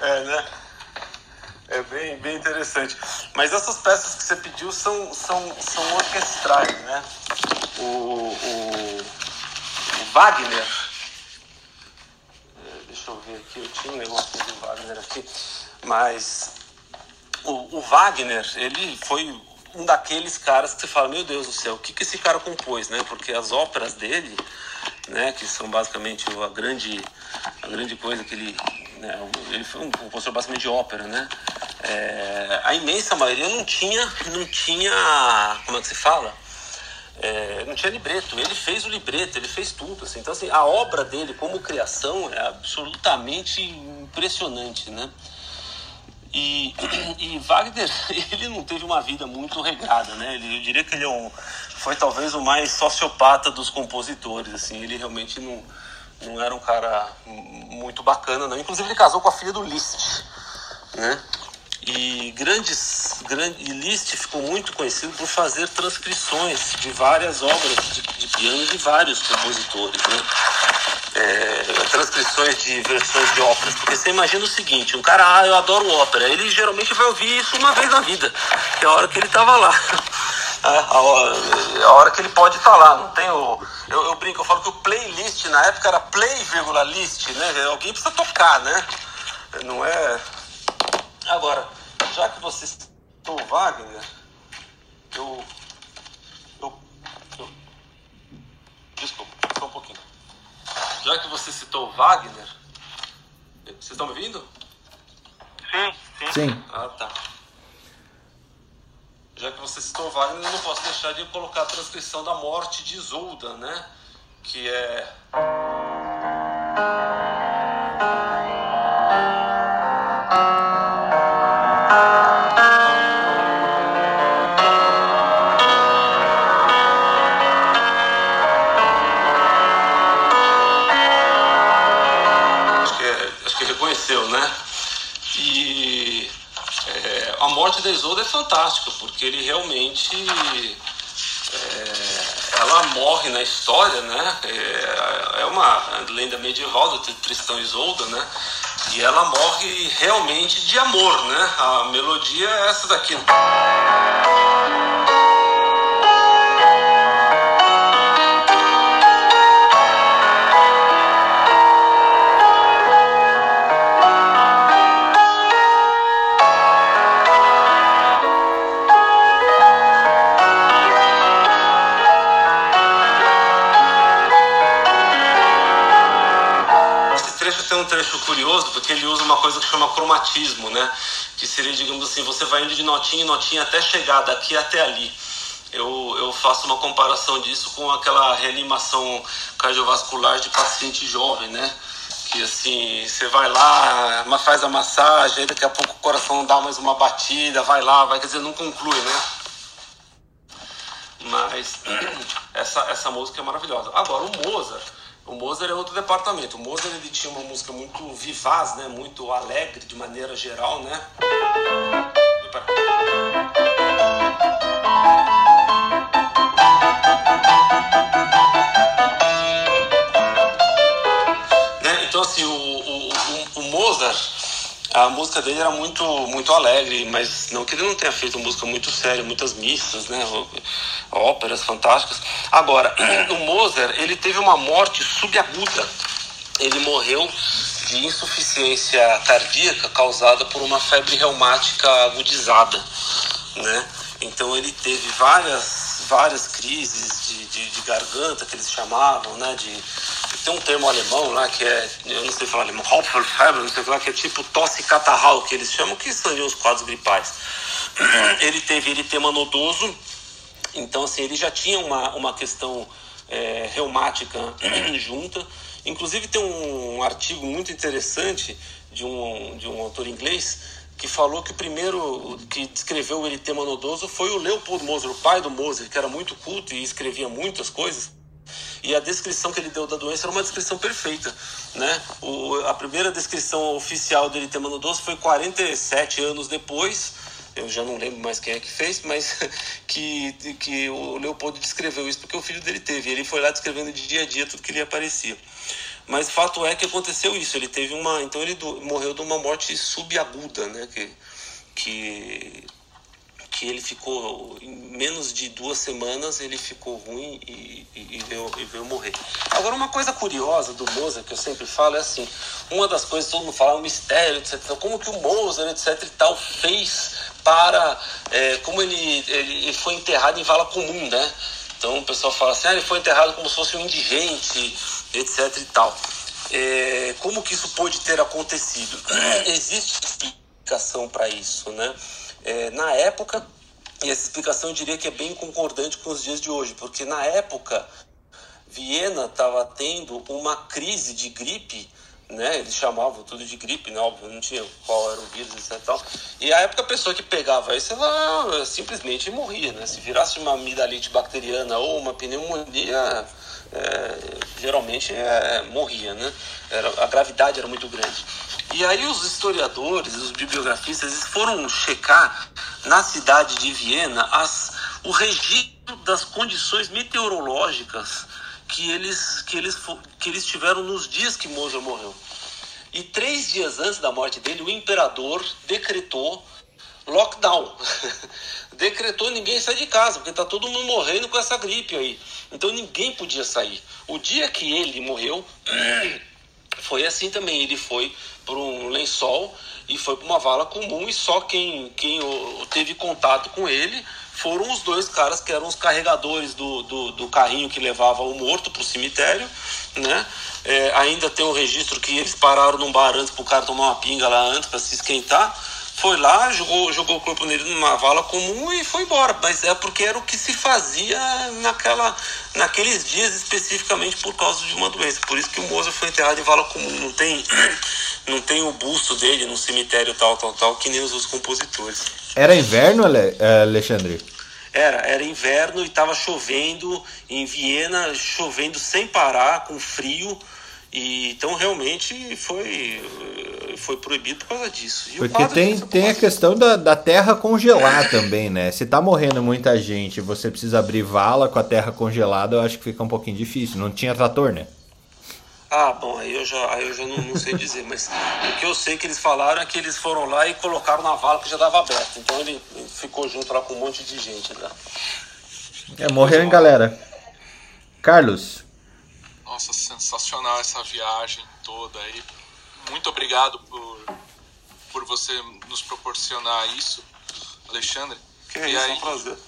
É, né? É bem, bem interessante. Mas essas peças que você pediu são, são, são orquestrais, né? O, o, o Wagner. É, deixa eu ver aqui, eu tinha um negócio do Wagner aqui. Mas o, o Wagner, ele foi um daqueles caras que você fala, meu Deus do céu, o que, que esse cara compôs, né? Porque as óperas dele, né, que são basicamente a grande, a grande coisa que ele, né, ele foi um compositor basicamente de ópera, né? É, a imensa maioria não tinha, não tinha, como é que se fala? É, não tinha libreto, ele fez o libreto, ele fez tudo, assim. Então, assim, a obra dele como criação é absolutamente impressionante, né? E, e Wagner, ele não teve uma vida muito regrada, né? Ele, eu diria que ele é um, foi talvez o mais sociopata dos compositores, assim. Ele realmente não, não era um cara muito bacana, não. Inclusive ele casou com a filha do Liszt, né? E grandes, grande, e Liszt ficou muito conhecido por fazer transcrições de várias obras de, de piano de vários compositores, né? É, transcrições de versões de óperas. Porque você imagina o seguinte, um cara, ah, eu adoro ópera, ele geralmente vai ouvir isso uma vez na vida, que é a hora que ele estava lá. É, a, hora, a hora que ele pode estar tá lá, não tem o. Eu, eu, brinco, eu falo que o playlist na época era play, vírgula, list, né? Alguém precisa tocar, né? Não é. Agora, já que você citou Wagner, eu. Eu. eu desculpa, só um pouquinho já que você citou Wagner, vocês estão me ouvindo? Sim, sim. Sim. Ah, tá. Já que você citou Wagner, eu não posso deixar de colocar a transcrição da morte de Isolda, né? Que é. Morte da Isolda é fantástica, porque ele realmente. É, ela morre na história, né? É, é uma lenda medieval do Tristão e Isolda, né? E ela morre realmente de amor, né? A melodia é essa daqui. Curioso porque ele usa uma coisa que chama cromatismo, né? Que seria, digamos assim, você vai indo de notinha em notinha até chegar daqui até ali. Eu, eu faço uma comparação disso com aquela reanimação cardiovascular de paciente jovem, né? Que assim, você vai lá, faz a massagem, daqui a pouco o coração dá mais uma batida, vai lá, vai, quer dizer, não conclui, né? Mas essa, essa música é maravilhosa. Agora, o Mozart O Mozart é outro departamento. O Mozart ele tinha uma música muito vivaz, né? Muito alegre de maneira geral, né? Né? Então assim, o, o, o, o Mozart a música dele era muito muito alegre, mas não que ele não tenha feito música muito séria, muitas missas, né, óperas fantásticas. Agora, o Mozart, ele teve uma morte subaguda. Ele morreu de insuficiência cardíaca causada por uma febre reumática agudizada, né? Então ele teve várias várias crises de, de, de garganta que eles chamavam, né, de tem um termo alemão lá que é, eu não sei falar alemão, Hauptfeldfeber, não sei lá, que é tipo tosse catarral, que eles chamam, que seriam os quadros gripais. Ele teve eritema nodoso, então assim, ele já tinha uma, uma questão é, reumática junta. Inclusive tem um artigo muito interessante de um, de um autor inglês que falou que o primeiro que descreveu o eritema nodoso foi o Leopold Mozart, o pai do Mozart, que era muito culto e escrevia muitas coisas. E a descrição que ele deu da doença era uma descrição perfeita, né? O, a primeira descrição oficial do eritema nodoso foi 47 anos depois, eu já não lembro mais quem é que fez, mas que, que o Leopoldo descreveu isso porque o filho dele teve. Ele foi lá descrevendo de dia a dia tudo que lhe aparecia. Mas fato é que aconteceu isso. Ele teve uma. Então ele morreu de uma morte subaguda, né? Que, que que ele ficou em menos de duas semanas ele ficou ruim e, e, e, veio, e veio morrer. Agora uma coisa curiosa do Mozart que eu sempre falo é assim, uma das coisas que todo mundo fala é um mistério, etc. Como que o Mozart, etc. e tal fez para é, como ele, ele foi enterrado em vala comum, né? Então o pessoal fala assim, ah, ele foi enterrado como se fosse um indigente, etc. e tal. É, como que isso pode ter acontecido? Existe explicação para isso, né? É, na época, e essa explicação eu diria que é bem concordante com os dias de hoje, porque na época Viena estava tendo uma crise de gripe, né? Eles chamavam tudo de gripe, né? Óbvio, não tinha qual era o vírus, etc. E, tal. e a época a pessoa que pegava isso, ela simplesmente morria, né? Se virasse uma amidalite bacteriana ou uma pneumonia, é, geralmente é, morria, né? Era, a gravidade era muito grande. E aí os historiadores, os bibliografistas, foram checar na cidade de Viena as, o registro das condições meteorológicas que eles, que, eles, que eles tiveram nos dias que Mozart morreu. E três dias antes da morte dele, o imperador decretou lockdown. decretou ninguém sair de casa, porque está todo mundo morrendo com essa gripe aí. Então ninguém podia sair. O dia que ele morreu, foi assim também. Ele foi por um lençol e foi para uma vala comum e só quem, quem teve contato com ele foram os dois caras que eram os carregadores do, do, do carrinho que levava o morto para o cemitério, né? É, ainda tem o um registro que eles pararam num bar antes para o cara tomar uma pinga lá antes para se esquentar foi lá, jogou, jogou o corpo nele numa vala comum e foi embora. Mas é porque era o que se fazia naquela, naqueles dias especificamente por causa de uma doença. Por isso que o Mozart foi enterrado em vala comum. Não tem, não tem o busto dele no cemitério tal, tal, tal, que nem os outros compositores. Era inverno, Alexandre? Era, era inverno e estava chovendo em Viena, chovendo sem parar, com frio. E, então realmente foi, foi proibido por causa disso. Porque tem, tem a questão da, da terra congelar também, né? Se tá morrendo muita gente você precisa abrir vala com a terra congelada, eu acho que fica um pouquinho difícil. Não tinha trator, né? Ah, bom, aí eu já, aí eu já não, não sei dizer, mas o que eu sei que eles falaram é que eles foram lá e colocaram na vala que já estava aberta. Então ele ficou junto lá com um monte de gente lá. É, morreu, hein, galera? Carlos, nossa, sensacional essa viagem toda aí. Muito obrigado por, por você nos proporcionar isso, Alexandre. Que é isso, aí, é um prazer.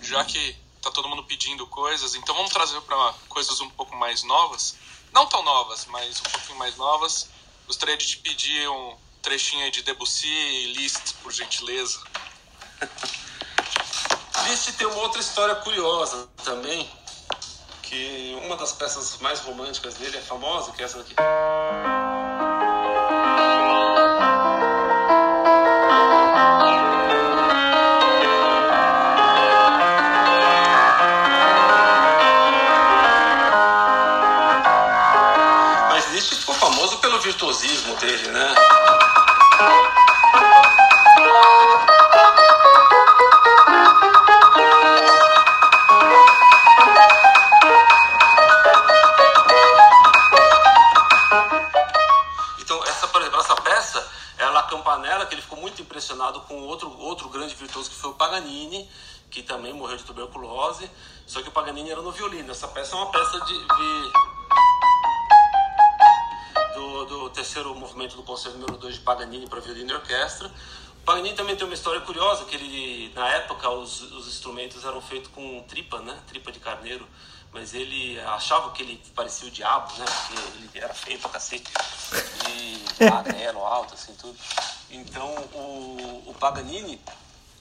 Já que tá todo mundo pedindo coisas, então vamos trazer para coisas um pouco mais novas. Não tão novas, mas um pouquinho mais novas. Gostaria de te pedir um trechinho aí de Debussy e Liszt, por gentileza. Liszt tem uma outra história curiosa também que uma das peças mais românticas dele é famosa, que é essa daqui. virtuosismo dele, né? Que ele ficou muito impressionado com outro, outro grande virtuoso que foi o Paganini, que também morreu de tuberculose, só que o Paganini era no violino. Essa peça é uma peça de, de do, do, terceiro movimento do concerto número 2 de Paganini para violino e orquestra. O Paganini também tem uma história curiosa, que ele, na época, os, os instrumentos eram feitos com tripa, né? Tripa de carneiro. Mas ele achava que ele parecia o diabo, né? Porque ele era feio pra cacete. E magrelo, alto, assim, tudo. Então, o, o Paganini,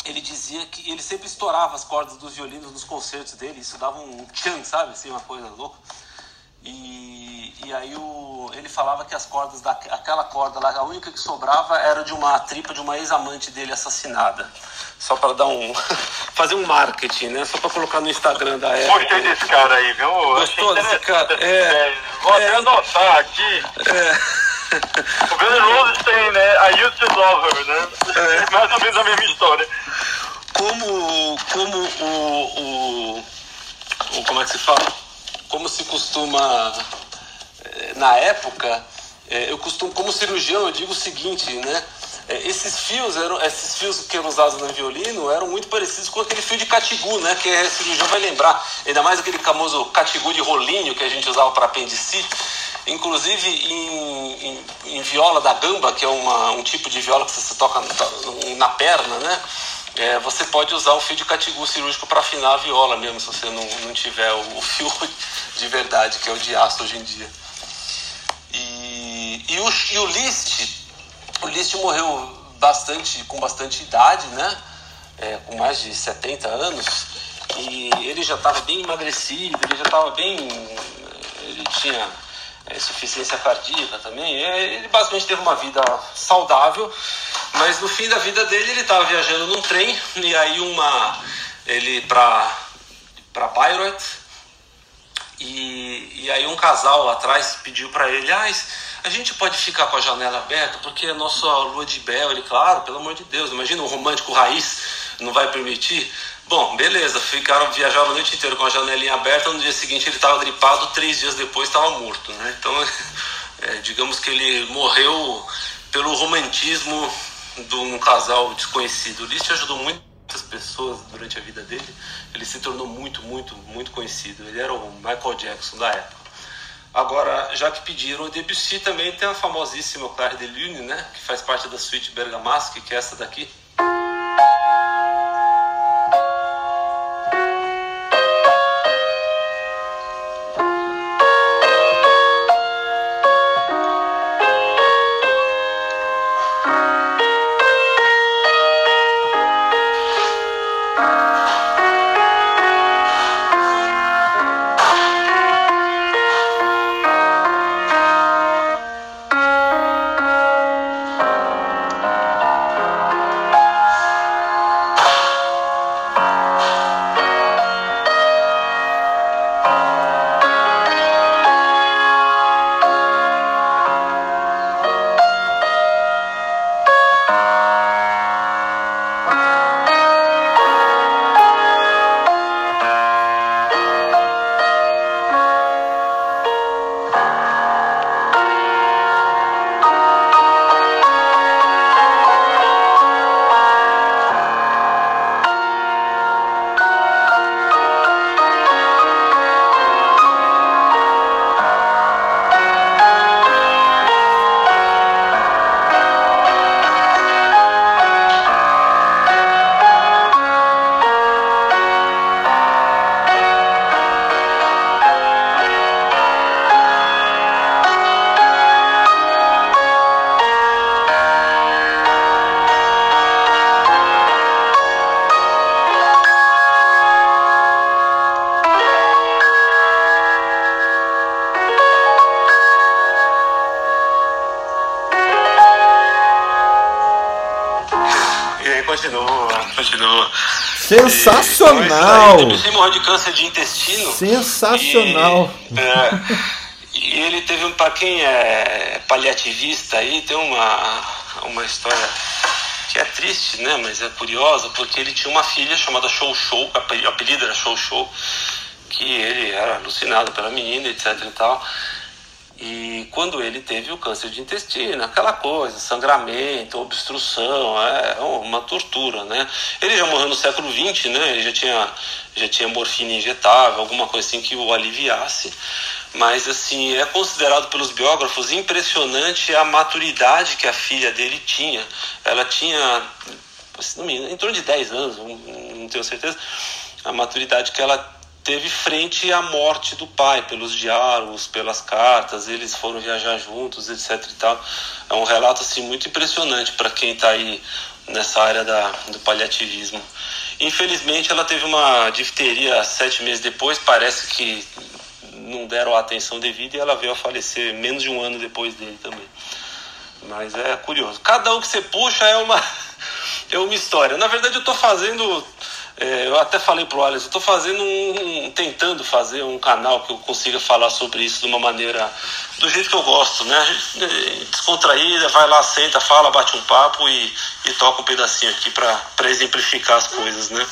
ele dizia que ele sempre estourava as cordas dos violinos nos concertos dele. Isso dava um tchan, sabe? Assim, uma coisa louca. E, e aí o, ele falava que as cordas daquela corda lá, a única que sobrava era de uma tripa de uma ex-amante dele assassinada. Só para dar um fazer um marketing, né? Só para colocar no Instagram da época. Gostei desse cara aí, viu? Gostou desse cara? É, é, vou até é. anotar aqui. É. O Guns N' Roses tem, né? I used to love her, né? É. Mais ou menos a mesma história. Como, como o, o, o como é que se fala? Como se costuma eh, na época, eh, eu costumo como cirurgião eu digo o seguinte, né? Eh, Esses fios eram, esses fios que eram usados no violino eram muito parecidos com aquele fio de catigu, né? Que a cirurgião vai lembrar, ainda mais aquele famoso catigu de rolinho que a gente usava para apendicite. Inclusive em, em, em, viola da gamba, que é uma, um tipo de viola que você toca na, na perna, né? É, você pode usar o fio de catigu cirúrgico para afinar a viola mesmo, se você não, não tiver o, o, fio de verdade, que é o de aço hoje em dia. E, e, o, e o Liszt, o Liszt morreu bastante, com bastante idade, né? É, com mais de 70 anos, e ele já estava bem emagrecido, ele já estava bem. Ele tinha é, suficiência cardíaca também. É, ele basicamente teve uma vida saudável, mas no fim da vida dele ele estava viajando num trem e aí uma ele para para Bayreuth e, e aí um casal lá atrás pediu para ele, ah, a gente pode ficar com a janela aberta porque é nossa lua de mel. Ele, claro, pelo amor de Deus, imagina um romântico raiz não vai permitir. Bom, beleza, ficaram, viajaram a noite inteira com a janelinha aberta, no dia seguinte ele estava gripado, três dias depois estava morto, né? Então, é, digamos que ele morreu pelo romantismo de um casal desconhecido. O Liszt ajudou muitas pessoas durante a vida dele, ele se tornou muito, muito, muito conhecido. Ele era o Michael Jackson da época. Agora, já que pediram, o Debussy também tem a famosíssima Claire de Lune, né? Que faz parte da suíte Bergamasque, que é essa daqui. Sensacional! E, então, morreu de câncer de intestino. Sensacional! E, é, E ele teve, para quem é paliativista aí, tem uma, uma história que é triste, né? Mas é curiosa, porque ele tinha uma filha chamada Show Show, o apelido era Show Show, que ele era alucinado pela menina, etc e tal. Quando ele teve o câncer de intestino, aquela coisa, sangramento, obstrução, é uma tortura, né? Ele já morreu no século XX, né? Ele já tinha, já tinha morfina injetável, alguma coisa assim que o aliviasse. Mas, assim, é considerado pelos biógrafos impressionante a maturidade que a filha dele tinha. Ela tinha, em torno de 10 anos, não tenho certeza, a maturidade que ela teve frente à morte do pai, pelos diálogos, pelas cartas, eles foram viajar juntos, etc e tal. É um relato assim muito impressionante para quem está aí nessa área da, do paliativismo. Infelizmente, ela teve uma difteria sete meses depois, parece que não deram a atenção devida e ela veio a falecer menos de um ano depois dele também. Mas é curioso. Cada um que você puxa é uma, é uma história. Na verdade, eu estou fazendo é, eu até falei pro eu tô fazendo um, um, tentando fazer um canal que eu consiga falar sobre isso de uma maneira do jeito que eu gosto, né? É, descontraída, vai lá, senta, fala, bate um papo e, e toca um pedacinho aqui para exemplificar as coisas, né?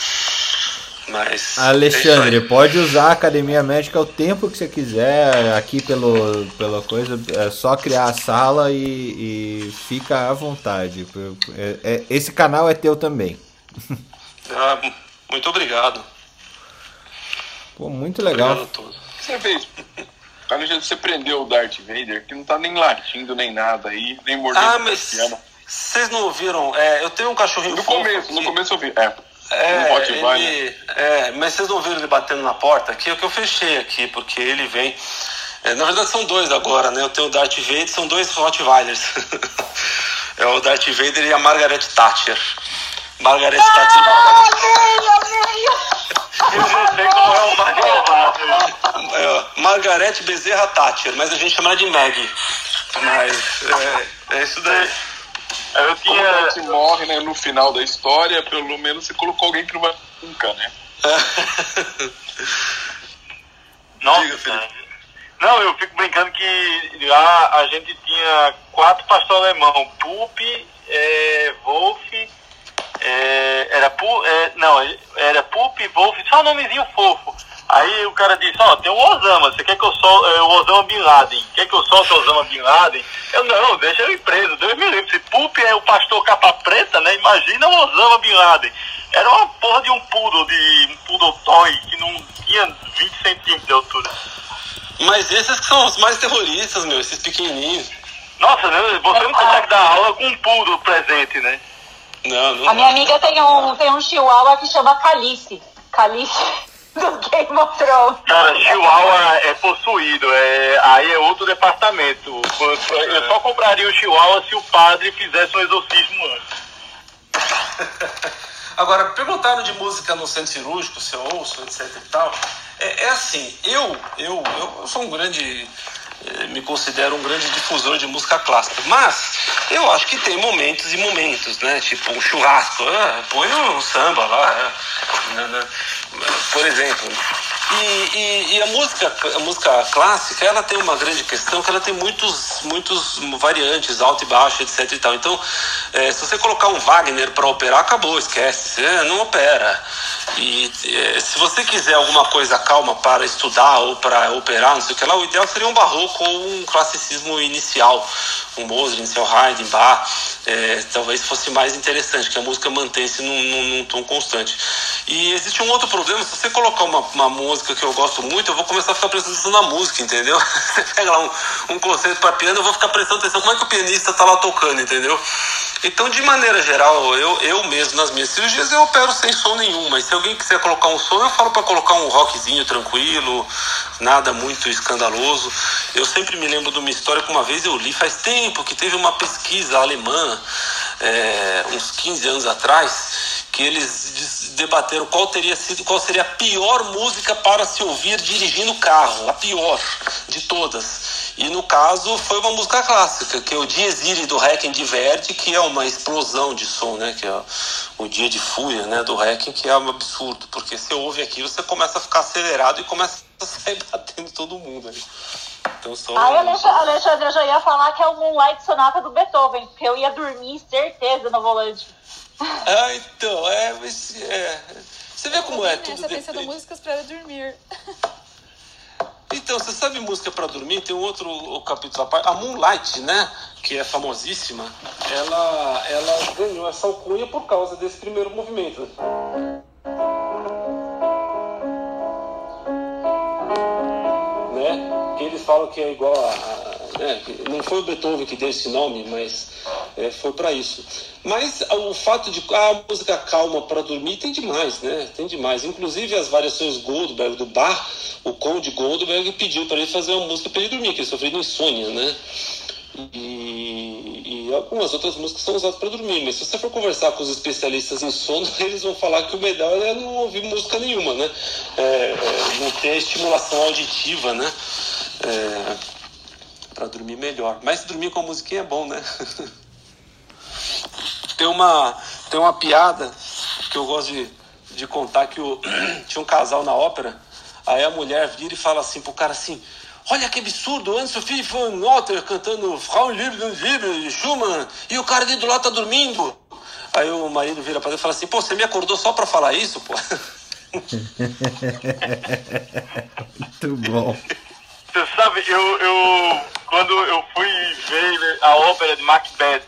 Mas Alexandre, é pode usar a Academia Médica o tempo que você quiser aqui pelo, pela coisa, é só criar a sala e, e fica à vontade. É, é, esse canal é teu também. Ah, muito obrigado. Pô, muito legal. Obrigado a todos. Você fez. Alexandre, você prendeu o Darth Vader, que não tá nem latindo nem nada aí, nem mordendo ah, mas Vocês não ouviram? É, eu tenho um cachorrinho No começo, no começo eu vi. É. É, ele, é, mas vocês não viram ele batendo na porta aqui? É o que eu fechei aqui, porque ele vem. É, na verdade são dois agora, né? Eu tenho o Darth Vader, são dois Rottweilers. é o Darth Vader e a Margaret Thatcher. Margaret Thatcher. Eu já sei como é o Margaret é, Margaret Bezerra Thatcher, mas a gente chama ela de Maggie. Mas é, é isso daí. Eu tinha. Como você morre né, no final da história, pelo menos você colocou alguém que não vai nunca, né? Nossa, Diga, Felipe. Não, eu fico brincando que lá a gente tinha quatro pastores alemão, Pup, é, Wolf é, era pu, é, não, era Pup, Wolf, só um nomezinho fofo. Aí o cara disse, ó, oh, tem o Osama, você quer que eu solte é, o Osama Bin Laden? Quer que eu solte o Osama Bin Laden? Eu não, deixa ele preso, Deus me livre. Se Pup é o pastor capa preta, né? Imagina o Osama Bin Laden. Era uma porra de um poodle, de um poodle toy, que não tinha 20 centímetros de altura. Mas esses que são os mais terroristas, meu, esses pequenininhos. Nossa, você não consegue dar aula com um poodle presente, né? Não, não. A minha amiga tem um, tem um chihuahua que chama Calice. Calice do Game of Thrones. Cara, chihuahua é possuído. É, aí é outro departamento. Eu só compraria o chihuahua se o padre fizesse um exorcismo antes. Agora, perguntaram de música no centro cirúrgico, se eu ouço, etc e tal. É, é assim, eu, eu, eu sou um grande me considero um grande difusor de música clássica. Mas eu acho que tem momentos e momentos, né? Tipo um churrasco, ah, põe um samba lá, né, né? por exemplo. E, e, e, a música a música clássica ela tem uma grande questão que ela tem muitos muitos variantes alto e baixo etc e tal. Então é, se você colocar um Wagner para operar acabou esquece. Você não opera. E é, se você quiser alguma coisa calma para estudar ou para operar não sei o que lá o ideal seria um barroco ou um classicismo inicial um Mozart inicial Haydn Bach é, talvez fosse mais interessante que a música mantém-se num, num, num tom constante. E existe um outro problema se você colocar uma, uma música música que eu gosto muito, eu vou começar a ficar prestando atenção na música, entendeu? Você pega lá um, um concerto para piano, eu vou ficar prestando atenção como é que o pianista tá lá tocando, entendeu? Então, de maneira geral, eu, eu mesmo nas minhas cirurgias eu opero sem som nenhum, mas se alguém quiser colocar um som, eu falo para colocar um rockzinho tranquilo, nada muito escandaloso. Eu sempre me lembro de uma história que uma vez eu li faz tempo que teve uma pesquisa alemã, é, uns 15 anos atrás, que eles debateram qual teria sido, qual seria a pior música para se ouvir dirigindo carro, a pior de todas. E no caso foi uma música clássica, que é o Dies Irae do Requiem de Verdi, que é uma explosão de som, né? Que é o Dia de Fúria, né? Do Requiem, que é um absurdo, porque você ouve aquilo, você começa a ficar acelerado e começa a sair batendo todo mundo ali. Então só. Aí, Alexandre, eu já ia falar que é o Moonlight Sonata do Beethoven, porque eu ia dormir certeza no volante. Ah, então, é, mas, é. Você vê como é tudo. Você pensando músicas para dormir. Então, você sabe música para dormir? Tem um outro capítulo à parte. A Moonlight, né? Que é famosíssima. Ela, ela ganhou essa alcunha por causa desse primeiro movimento. Né? Que eles falam que é igual a. a né? Não foi o Beethoven que deu esse nome, mas é, foi para isso. Mas o fato de a ah, música calma para dormir tem demais, né? Tem demais. Inclusive as variações Goldberg do Bar, o Conde Goldberg pediu para ele fazer uma música para ele dormir, que ele sofreu de insônia, né? E, e, algumas outras músicas são usadas para dormir, mas se você for conversar com os especialistas em sono, eles vão falar que o melhor é não ouvir música nenhuma, né? É, é, não ter estimulação auditiva, né? É, para dormir melhor. Mas dormir com a musiquinha é bom, né? Tem uma, tem uma piada que eu gosto de, de contar que o, tinha um casal na ópera, aí a mulher vira e fala assim pro cara assim, olha que absurdo, Anne-Sophie von Notter cantando Frau Liebe Liebe, Schumann, e o cara ali do lado tá dormindo. Aí o marido vira pra ele e fala assim, pô, você me acordou só pra falar isso, pô? Muito bom. Você sabe, eu, eu quando eu fui ver a ópera de Macbeth,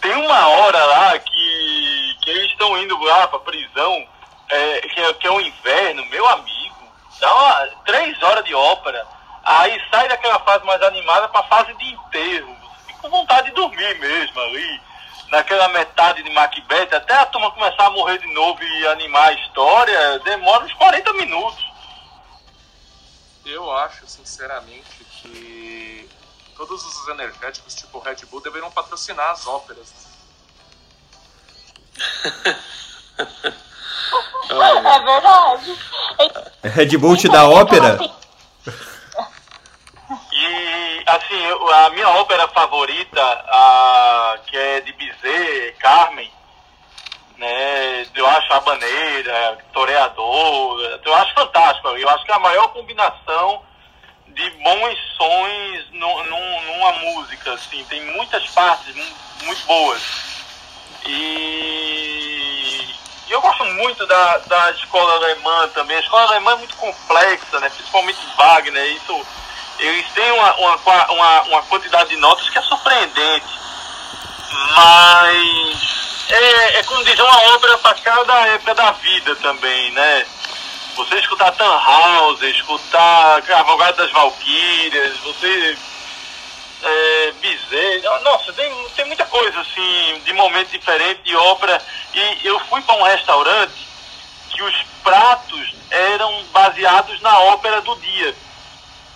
tem uma hora lá que, que eles estão indo lá pra prisão, é, que, é, que é o inverno, meu amigo. Dá uma, três horas de ópera, aí sai daquela fase mais animada pra fase de enterro. Com vontade de dormir mesmo ali. Naquela metade de Macbeth, até a turma começar a morrer de novo e animar a história, demora uns 40 minutos. Eu acho, sinceramente, que todos os energéticos tipo Red Bull deveriam patrocinar as óperas. é verdade. Red Bull te dá ópera? E assim, a minha ópera favorita, a, que é de Bizet, Carmen, né? Eu acho a Baneira, Toreador, eu acho fantástico. Eu acho que é a maior combinação de bons sons no, num, numa música, assim, tem muitas partes muito boas. E, e eu gosto muito da, da escola alemã também. A escola alemã é muito complexa, né? principalmente Wagner. Isso, eles têm uma, uma, uma, uma quantidade de notas que é surpreendente. Mas é, é como dizer, uma obra para cada época da vida também, né? Você escutar Tannhauser, escutar Cavalgada das Valquírias, você. É, nossa, tem, tem muita coisa assim, de momento diferente, de ópera. E eu fui para um restaurante que os pratos eram baseados na ópera do dia.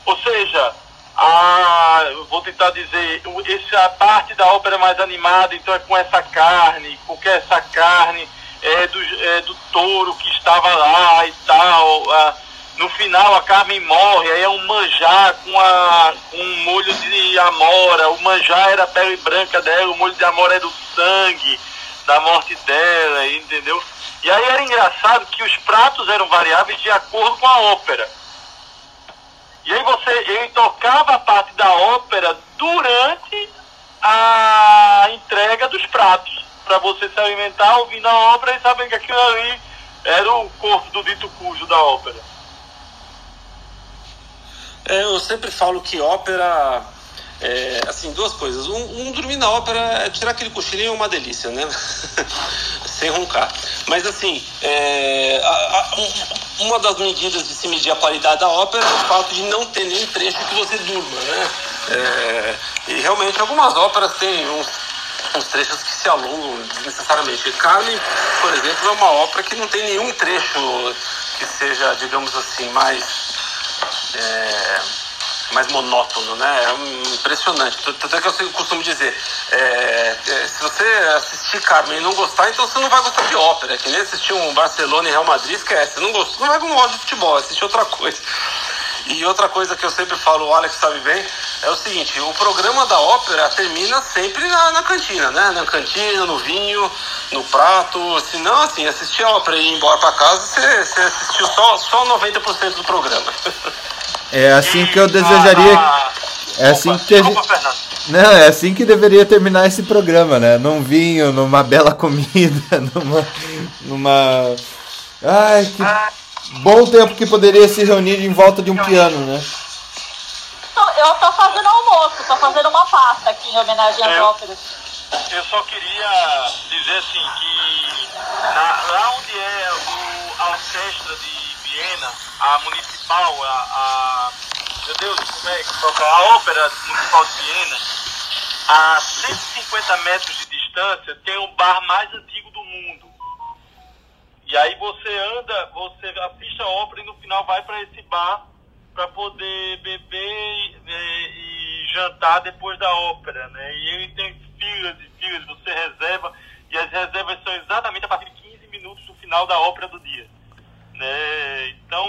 Ou seja, a, vou tentar dizer, essa parte da ópera mais animada, então é com essa carne, porque essa carne é do, é do touro que estava lá e tal. A, no final a Carmen morre, aí é um manjar com, a, com um molho de amora. O manjar era a pele branca dela, o molho de amora era o sangue da morte dela, entendeu? E aí era engraçado que os pratos eram variáveis de acordo com a ópera. E aí você, ele tocava a parte da ópera durante a entrega dos pratos para você se alimentar ouvindo a ópera e sabendo que aquilo ali era o corpo do dito cujo da ópera. É, eu sempre falo que ópera. É, assim, duas coisas. Um, um, dormir na ópera, é tirar aquele cochilinho é uma delícia, né? Sem roncar. Mas, assim, é, a, a, um, uma das medidas de se medir a qualidade da ópera é o fato de não ter nenhum trecho que você durma, né? É, e realmente algumas óperas têm uns uns trechos que se alongam desnecessariamente. Carmen, por exemplo, é uma ópera que não tem nenhum trecho que seja, digamos assim, mais. É, mais monótono, né? É impressionante. Tanto é que eu costumo dizer, é, é, se você assistir Carmen e não gostar, então você não vai gostar de ópera. Que nem assistir um Barcelona e Real Madrid, esquece. Não gostou, não vai um de futebol, assistir outra coisa. E outra coisa que eu sempre falo, o Alex sabe bem, é o seguinte, o programa da ópera termina sempre na, na cantina, né? Na cantina, no vinho, no prato. Se não, assim, assistir a ópera e ir embora para casa, você, você assistiu só, só 90% do programa. É assim que eu desejaria. É assim que. Não, é assim que deveria terminar esse programa, né? Num vinho, numa bela comida, numa. numa. Ai, que bom tempo que poderia se reunir em volta de um piano, né? Eu tô fazendo almoço, tô fazendo uma pasta aqui em homenagem às Eu- óperas. Eu só queria dizer assim que na- lá onde é o- a orquestra de Viena, a municipal, a, a- meu Deus, como é que toca? A ópera municipal de Viena, a 150 metros de distância tem o bar mais antigo do mundo. E aí você anda, você assiste a ópera e no final vai para esse bar para poder beber e, e- jantar depois da ópera, né? E ele tem filas e filas, você reserva e as reservas são exatamente a partir de 15 minutos do final da ópera do dia, né? Então,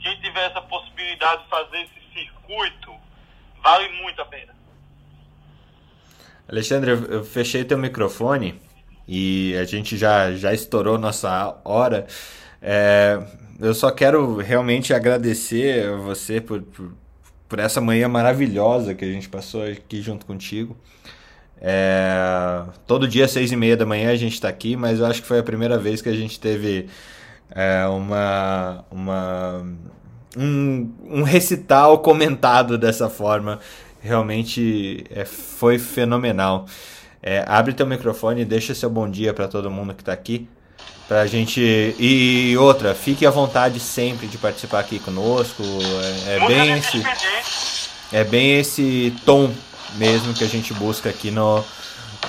quem tiver essa possibilidade de fazer esse circuito, vale muito a pena. Alexandre, eu fechei teu microfone e a gente já, já estourou nossa hora. É, eu só quero realmente agradecer a você por, por, por essa manhã maravilhosa que a gente passou aqui junto contigo. É, todo dia, seis e meia da manhã, a gente está aqui, mas eu acho que foi a primeira vez que a gente teve é, uma, uma, um, um recital comentado dessa forma. Realmente é, foi fenomenal. É, abre teu microfone e deixa seu bom dia para todo mundo que está aqui. Pra gente. E outra, fique à vontade sempre de participar aqui conosco. É, é bem esse. É bem esse tom mesmo que a gente busca aqui no,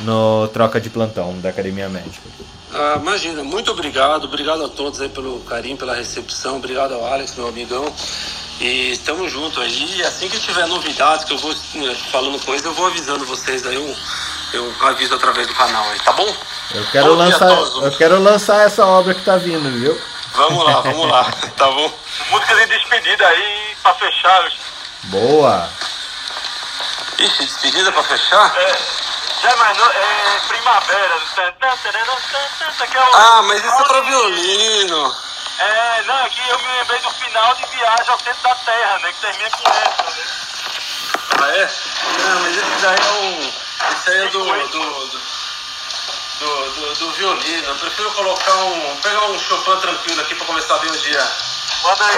no Troca de Plantão da Academia Médica. Ah, imagina, muito obrigado, obrigado a todos aí pelo carinho, pela recepção, obrigado ao Alex, meu amigão. E estamos juntos aí. E assim que tiver novidades, que eu vou eh, falando coisa, eu vou avisando vocês aí, eu, eu aviso através do canal aí, tá bom? Eu quero, Bom lançar, eu quero lançar essa obra que tá vindo, viu? Vamos lá, vamos lá, tá bom? Música de despedida aí pra fechar. Boa! Ixi, despedida pra fechar? É, já imaginou? É primavera. que é o- Ah, mas isso é pra violino. É, não, aqui eu me lembrei do final de Viagem ao Centro da Terra, né? Que termina com essa, né? Ah, é? Não, mas esse daí é um. Esse aí é do. do, do... Do, do, do violino, eu prefiro colocar um. pegar um Chopin tranquilo aqui pra começar bem o dia. Manda aí.